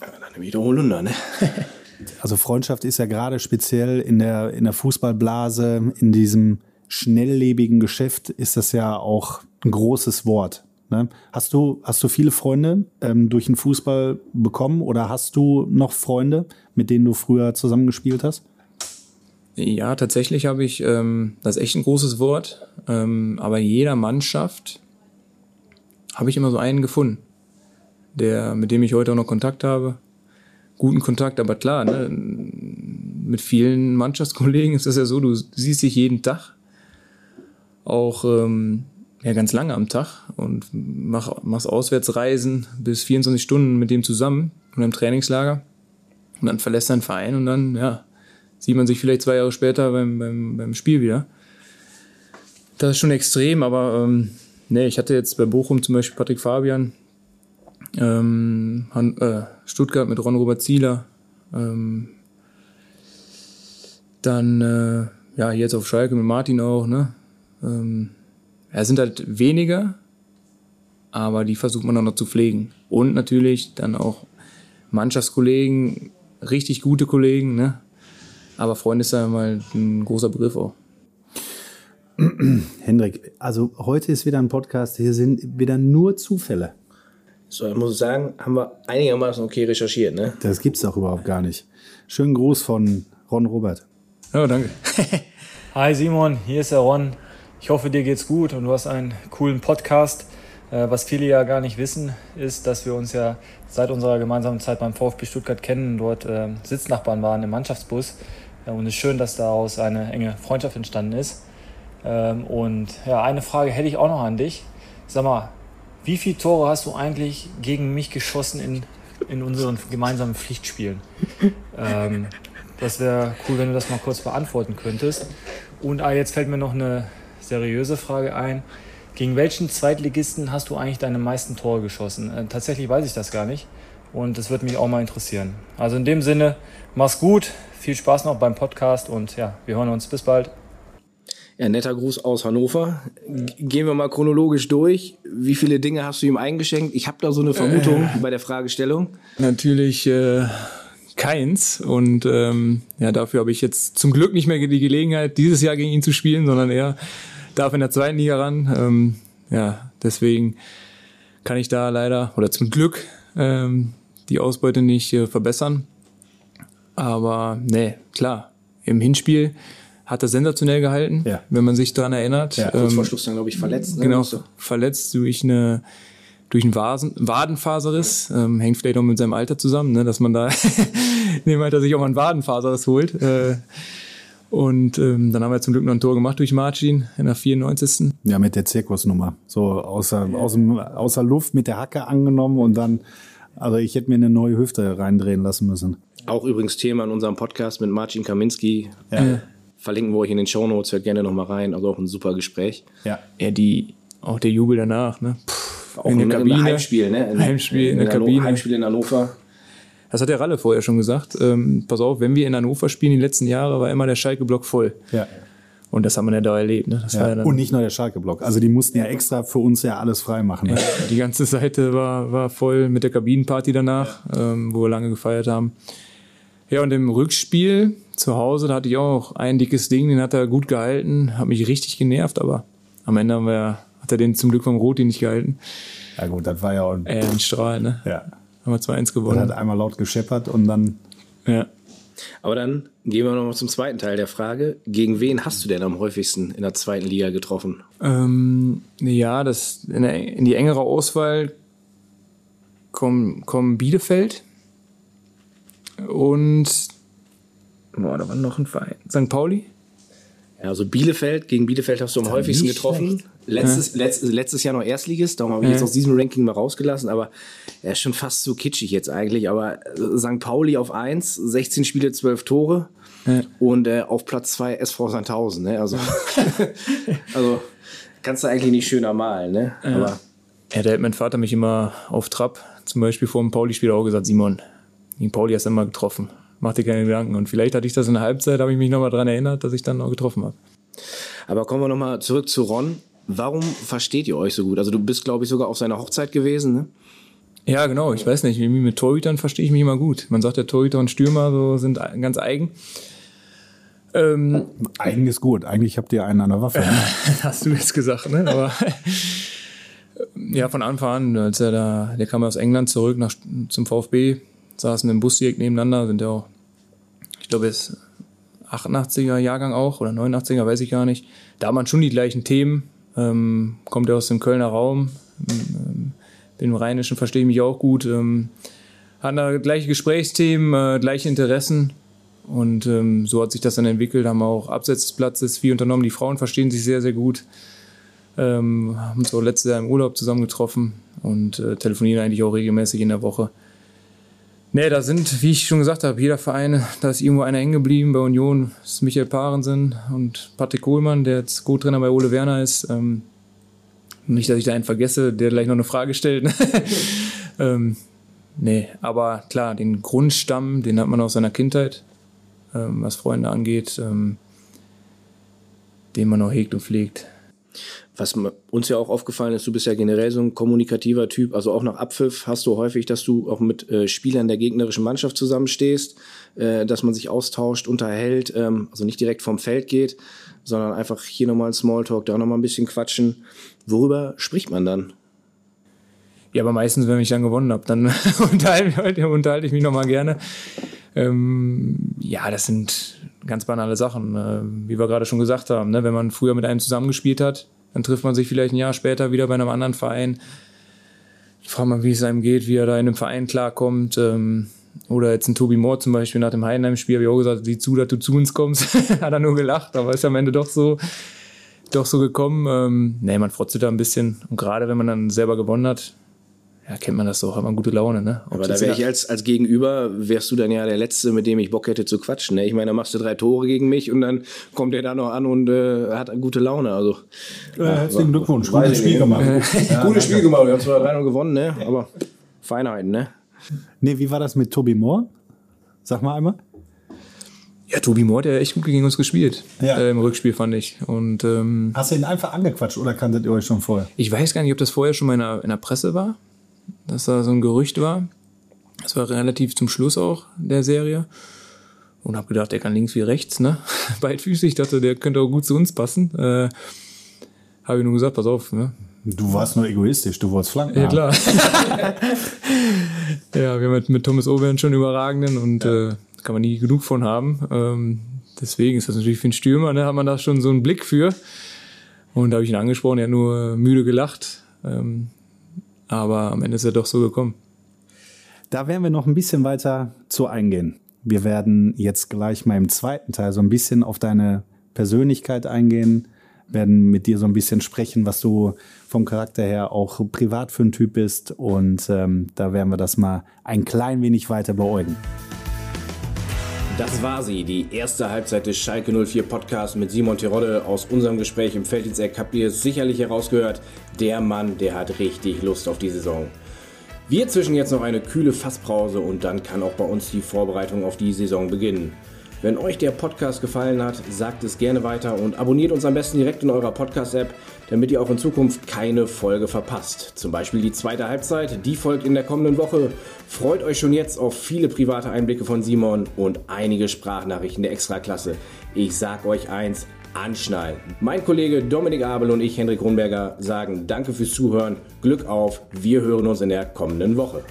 Speaker 3: Ja, dann nehme ich doch Holunder, ne?
Speaker 2: also Freundschaft ist ja gerade speziell in der, in der Fußballblase, in diesem schnelllebigen Geschäft ist das ja auch ein großes Wort. Ne? Hast, du, hast du viele Freunde ähm, durch den Fußball bekommen oder hast du noch Freunde, mit denen du früher zusammengespielt hast?
Speaker 4: Ja, tatsächlich habe ich, ähm, das ist echt ein großes Wort, ähm, aber in jeder Mannschaft habe ich immer so einen gefunden, der, mit dem ich heute auch noch Kontakt habe. Guten Kontakt, aber klar, ne, mit vielen Mannschaftskollegen ist das ja so, du siehst dich jeden Tag. Auch ähm, ja ganz lange am Tag und mach, machst Auswärtsreisen bis 24 Stunden mit dem zusammen und im Trainingslager. Und dann verlässt er den Verein und dann, ja, sieht man sich vielleicht zwei Jahre später beim, beim, beim Spiel wieder. Das ist schon extrem, aber ähm, nee, ich hatte jetzt bei Bochum zum Beispiel Patrick Fabian, ähm, Han, äh, Stuttgart mit Ron Robert Zieler, ähm, dann äh, ja jetzt auf Schalke mit Martin auch, ne? Ähm, es sind halt weniger, aber die versucht man dann noch zu pflegen. Und natürlich dann auch Mannschaftskollegen, richtig gute Kollegen, ne? Aber Freunde ist ja mal ein großer Begriff auch.
Speaker 2: Hendrik, also heute ist wieder ein Podcast, hier sind wieder nur Zufälle.
Speaker 3: So, ich muss sagen, haben wir einigermaßen okay recherchiert, ne?
Speaker 2: Das gibt's doch überhaupt gar nicht. Schönen Gruß von Ron Robert.
Speaker 4: Ja, danke.
Speaker 6: Hi Simon, hier ist der Ron. Ich hoffe, dir geht's gut und du hast einen coolen Podcast. Äh, was viele ja gar nicht wissen, ist, dass wir uns ja seit unserer gemeinsamen Zeit beim VfB Stuttgart kennen, dort äh, Sitznachbarn waren im Mannschaftsbus. Und es ist schön, dass daraus eine enge Freundschaft entstanden ist. Ähm, und ja, eine Frage hätte ich auch noch an dich. Sag mal, wie viele Tore hast du eigentlich gegen mich geschossen in, in unseren gemeinsamen Pflichtspielen? Ähm, das wäre cool, wenn du das mal kurz beantworten könntest. Und ah, jetzt fällt mir noch eine seriöse Frage ein. Gegen welchen Zweitligisten hast du eigentlich deine meisten Tore geschossen? Äh, tatsächlich weiß ich das gar nicht. Und das würde mich auch mal interessieren. Also in dem Sinne, mach's gut, viel Spaß noch beim Podcast und ja, wir hören uns. Bis bald.
Speaker 3: Ja, netter Gruß aus Hannover. Gehen wir mal chronologisch durch. Wie viele Dinge hast du ihm eingeschenkt? Ich habe da so eine Vermutung äh, bei der Fragestellung.
Speaker 4: Natürlich äh, keins. Und ähm, ja, dafür habe ich jetzt zum Glück nicht mehr die Gelegenheit, dieses Jahr gegen ihn zu spielen, sondern er darf in der zweiten Liga ran. Ähm, ja, deswegen kann ich da leider oder zum Glück ähm, die Ausbeute nicht äh, verbessern. Aber nee, klar, im Hinspiel hat er sensationell gehalten, ja. wenn man sich daran erinnert.
Speaker 3: Ja, kurz vor ähm, Schluss dann, glaube ich, verletzt.
Speaker 4: Ne? Genau, verletzt durch eine durch einen Vasen, Wadenfaserriss, ähm, hängt vielleicht auch mit seinem Alter zusammen, ne, dass man da in dem Alter sich auch mal einen Wadenfaserriss holt. Äh, und ähm, dann haben wir zum Glück noch ein Tor gemacht durch Marcin in der 94.
Speaker 2: Ja, mit der Zirkusnummer. So außer, aus dem, außer Luft mit der Hacke angenommen und dann, also ich hätte mir eine neue Hüfte reindrehen lassen müssen.
Speaker 3: Auch übrigens Thema in unserem Podcast mit Marcin Kaminski. Ja. Verlinken wir euch in den Show Notes, hört gerne nochmal rein. Also auch ein super Gespräch.
Speaker 4: Ja. Ja, die, auch der Jubel danach, ne?
Speaker 3: Puh, auch in der Kabine. Heimspiel, ne?
Speaker 4: In, Heimspiel in, in der Kabine.
Speaker 3: Heimspiel in Hannover.
Speaker 4: Das hat der Ralle vorher schon gesagt. Ähm, pass auf, wenn wir in Hannover spielen, die letzten Jahre war immer der Schalke-Block voll. Ja. Und das haben wir ja da erlebt. Ne?
Speaker 2: Ja. Ja und nicht nur der Schalke-Block. Also die mussten ja extra für uns ja alles frei machen. Ne?
Speaker 4: Die ganze Seite war, war voll mit der Kabinenparty danach, ähm, wo wir lange gefeiert haben. Ja, und im Rückspiel zu Hause, da hatte ich auch ein dickes Ding, den hat er gut gehalten, hat mich richtig genervt, aber am Ende haben wir, hat er den zum Glück vom Roti nicht gehalten.
Speaker 2: Ja gut, das war ja auch
Speaker 4: äh, ein Strahl, ne?
Speaker 2: Ja.
Speaker 4: Haben wir 2-1 gewonnen.
Speaker 2: Er hat einmal laut gescheppert und dann.
Speaker 3: Ja. Aber dann gehen wir noch mal zum zweiten Teil der Frage. Gegen wen hast du denn am häufigsten in der zweiten Liga getroffen?
Speaker 4: Ähm, ja, das in, der, in, die engere Auswahl kommen, kommen Bielefeld und Boah, da war noch ein Verein. St. Pauli?
Speaker 3: Ja, also Bielefeld, gegen Bielefeld hast du am häufigsten getroffen. Letztes, ja. letzt, letztes Jahr noch Erstligist, darum habe ich ja. jetzt aus diesem Ranking mal rausgelassen, aber er ist schon fast so kitschig jetzt eigentlich. Aber äh, St. Pauli auf 1, 16 Spiele, 12 Tore ja. und äh, auf Platz 2 SV Sandhausen. Ne? Also, also kannst du eigentlich nicht schöner malen. Ne? Aber,
Speaker 4: ja, da hat mein Vater mich immer auf Trab, zum Beispiel vor dem Pauli-Spiel auch gesagt, Simon, gegen Pauli hast du immer getroffen mach dir keine Gedanken. Und vielleicht hatte ich das in der Halbzeit, habe ich mich nochmal daran erinnert, dass ich dann noch getroffen habe.
Speaker 3: Aber kommen wir nochmal zurück zu Ron. Warum versteht ihr euch so gut? Also du bist, glaube ich, sogar auf seiner Hochzeit gewesen, ne?
Speaker 4: Ja, genau. Ich weiß nicht, mit Torhütern verstehe ich mich immer gut. Man sagt, der Torhüter und Stürmer so sind ganz eigen.
Speaker 2: Ähm, eigen ist gut. Eigentlich habt ihr einen an der Waffe. Ne?
Speaker 4: Hast du jetzt gesagt, ne? Aber ja, von Anfang an, als er da, der kam aus England zurück nach, zum VfB, saßen im Bus direkt nebeneinander, sind ja auch, ich glaube, es 88er Jahrgang auch oder 89er, weiß ich gar nicht. Da haben man schon die gleichen Themen. Ähm, kommt er aus dem Kölner Raum. Ähm, bin im Rheinischen, verstehe ich mich auch gut. Ähm, hatten da gleiche Gesprächsthemen, äh, gleiche Interessen. Und ähm, so hat sich das dann entwickelt. Haben auch abseits des Platzes viel unternommen. Die Frauen verstehen sich sehr, sehr gut. Ähm, haben uns auch letztes Jahr im Urlaub zusammengetroffen und äh, telefonieren eigentlich auch regelmäßig in der Woche. Nee, da sind, wie ich schon gesagt habe, jeder Verein, da ist irgendwo einer hängen geblieben. Bei Union ist Michael Parensen und Patrick Kohlmann, der jetzt Co-Trainer bei Ole Werner ist. Ähm, nicht, dass ich da einen vergesse, der gleich noch eine Frage stellt. ähm, nee, aber klar, den Grundstamm, den hat man aus seiner Kindheit, ähm, was Freunde angeht, ähm, den man auch hegt und pflegt.
Speaker 3: Was uns ja auch aufgefallen ist, du bist ja generell so ein kommunikativer Typ. Also auch nach Abpfiff hast du häufig, dass du auch mit äh, Spielern der gegnerischen Mannschaft zusammenstehst, äh, dass man sich austauscht, unterhält, ähm, also nicht direkt vom Feld geht, sondern einfach hier nochmal ein Smalltalk, da nochmal ein bisschen quatschen. Worüber spricht man dann?
Speaker 4: Ja, aber meistens, wenn ich dann gewonnen habe, dann unterhalte, unterhalte ich mich nochmal gerne. Ähm, ja, das sind ganz banale Sachen, äh, wie wir gerade schon gesagt haben. Ne? Wenn man früher mit einem zusammengespielt hat, dann trifft man sich vielleicht ein Jahr später wieder bei einem anderen Verein. Ich frage mal, wie es einem geht, wie er da in einem Verein klarkommt. Ähm, oder jetzt ein Tobi Moore zum Beispiel nach dem Heidenheim-Spiel habe ich auch gesagt, sieh zu, dass du zu uns kommst. Hat er nur gelacht, aber ist am Ende doch so, doch so gekommen. Ähm, nee, man frotzt da ein bisschen. Und gerade wenn man dann selber gewonnen hat, ja, kennt man das so, hat man gute Laune, ne?
Speaker 3: Ob Aber da wäre ich als, als Gegenüber, wärst du dann ja der Letzte, mit dem ich Bock hätte zu quatschen. Ne? Ich meine, da machst du drei Tore gegen mich und dann kommt er da noch an und äh, hat gute Laune. Also,
Speaker 2: äh, herzlichen Glückwunsch, gutes Spiel gemacht.
Speaker 3: ja, gutes Spiel gemacht, wir haben zwar 3 gewonnen, ne? aber Feinheiten, ne?
Speaker 2: Nee, wie war das mit Tobi Moore? Sag mal einmal.
Speaker 4: Ja, Tobi Moore, der hat echt gut gegen uns gespielt. Ja. Äh, Im Rückspiel fand ich. Und, ähm,
Speaker 2: Hast du ihn einfach angequatscht oder kanntet ihr euch schon vorher?
Speaker 4: Ich weiß gar nicht, ob das vorher schon mal in der, in der Presse war dass da so ein Gerücht war. Das war relativ zum Schluss auch der Serie. Und habe gedacht, der kann links wie rechts, ne? Beidfüßig. Ich dachte, der könnte auch gut zu uns passen. Äh, habe ich nur gesagt, pass auf, ne?
Speaker 2: Du warst nur egoistisch, du wolltest Flanken.
Speaker 4: Ja, klar. ja, wir haben mit, mit Thomas Owen schon überragenden und ja. äh, kann man nie genug von haben. Ähm, deswegen ist das natürlich für einen Stürmer, ne, hat man da schon so einen Blick für. Und da habe ich ihn angesprochen, er hat nur müde gelacht. Ähm, aber am Ende ist er doch so gekommen.
Speaker 2: Da werden wir noch ein bisschen weiter zu eingehen. Wir werden jetzt gleich mal im zweiten Teil so ein bisschen auf deine Persönlichkeit eingehen, werden mit dir so ein bisschen sprechen, was du vom Charakter her auch privat für ein Typ bist. Und ähm, da werden wir das mal ein klein wenig weiter beäugen.
Speaker 3: Das war sie, die erste Halbzeit des Schalke 04 Podcasts mit Simon Terodde. Aus unserem Gespräch im Felddiensteck habt ihr es sicherlich herausgehört. Der Mann, der hat richtig Lust auf die Saison. Wir zwischen jetzt noch eine kühle Fasspause und dann kann auch bei uns die Vorbereitung auf die Saison beginnen. Wenn euch der Podcast gefallen hat, sagt es gerne weiter und abonniert uns am besten direkt in eurer Podcast-App, damit ihr auch in Zukunft keine Folge verpasst. Zum Beispiel die zweite Halbzeit, die folgt in der kommenden Woche. Freut euch schon jetzt auf viele private Einblicke von Simon und einige Sprachnachrichten der Extraklasse. Ich sag euch eins, anschnallen. Mein Kollege Dominik Abel und ich, Hendrik Grunberger, sagen Danke fürs Zuhören, Glück auf, wir hören uns in der kommenden Woche.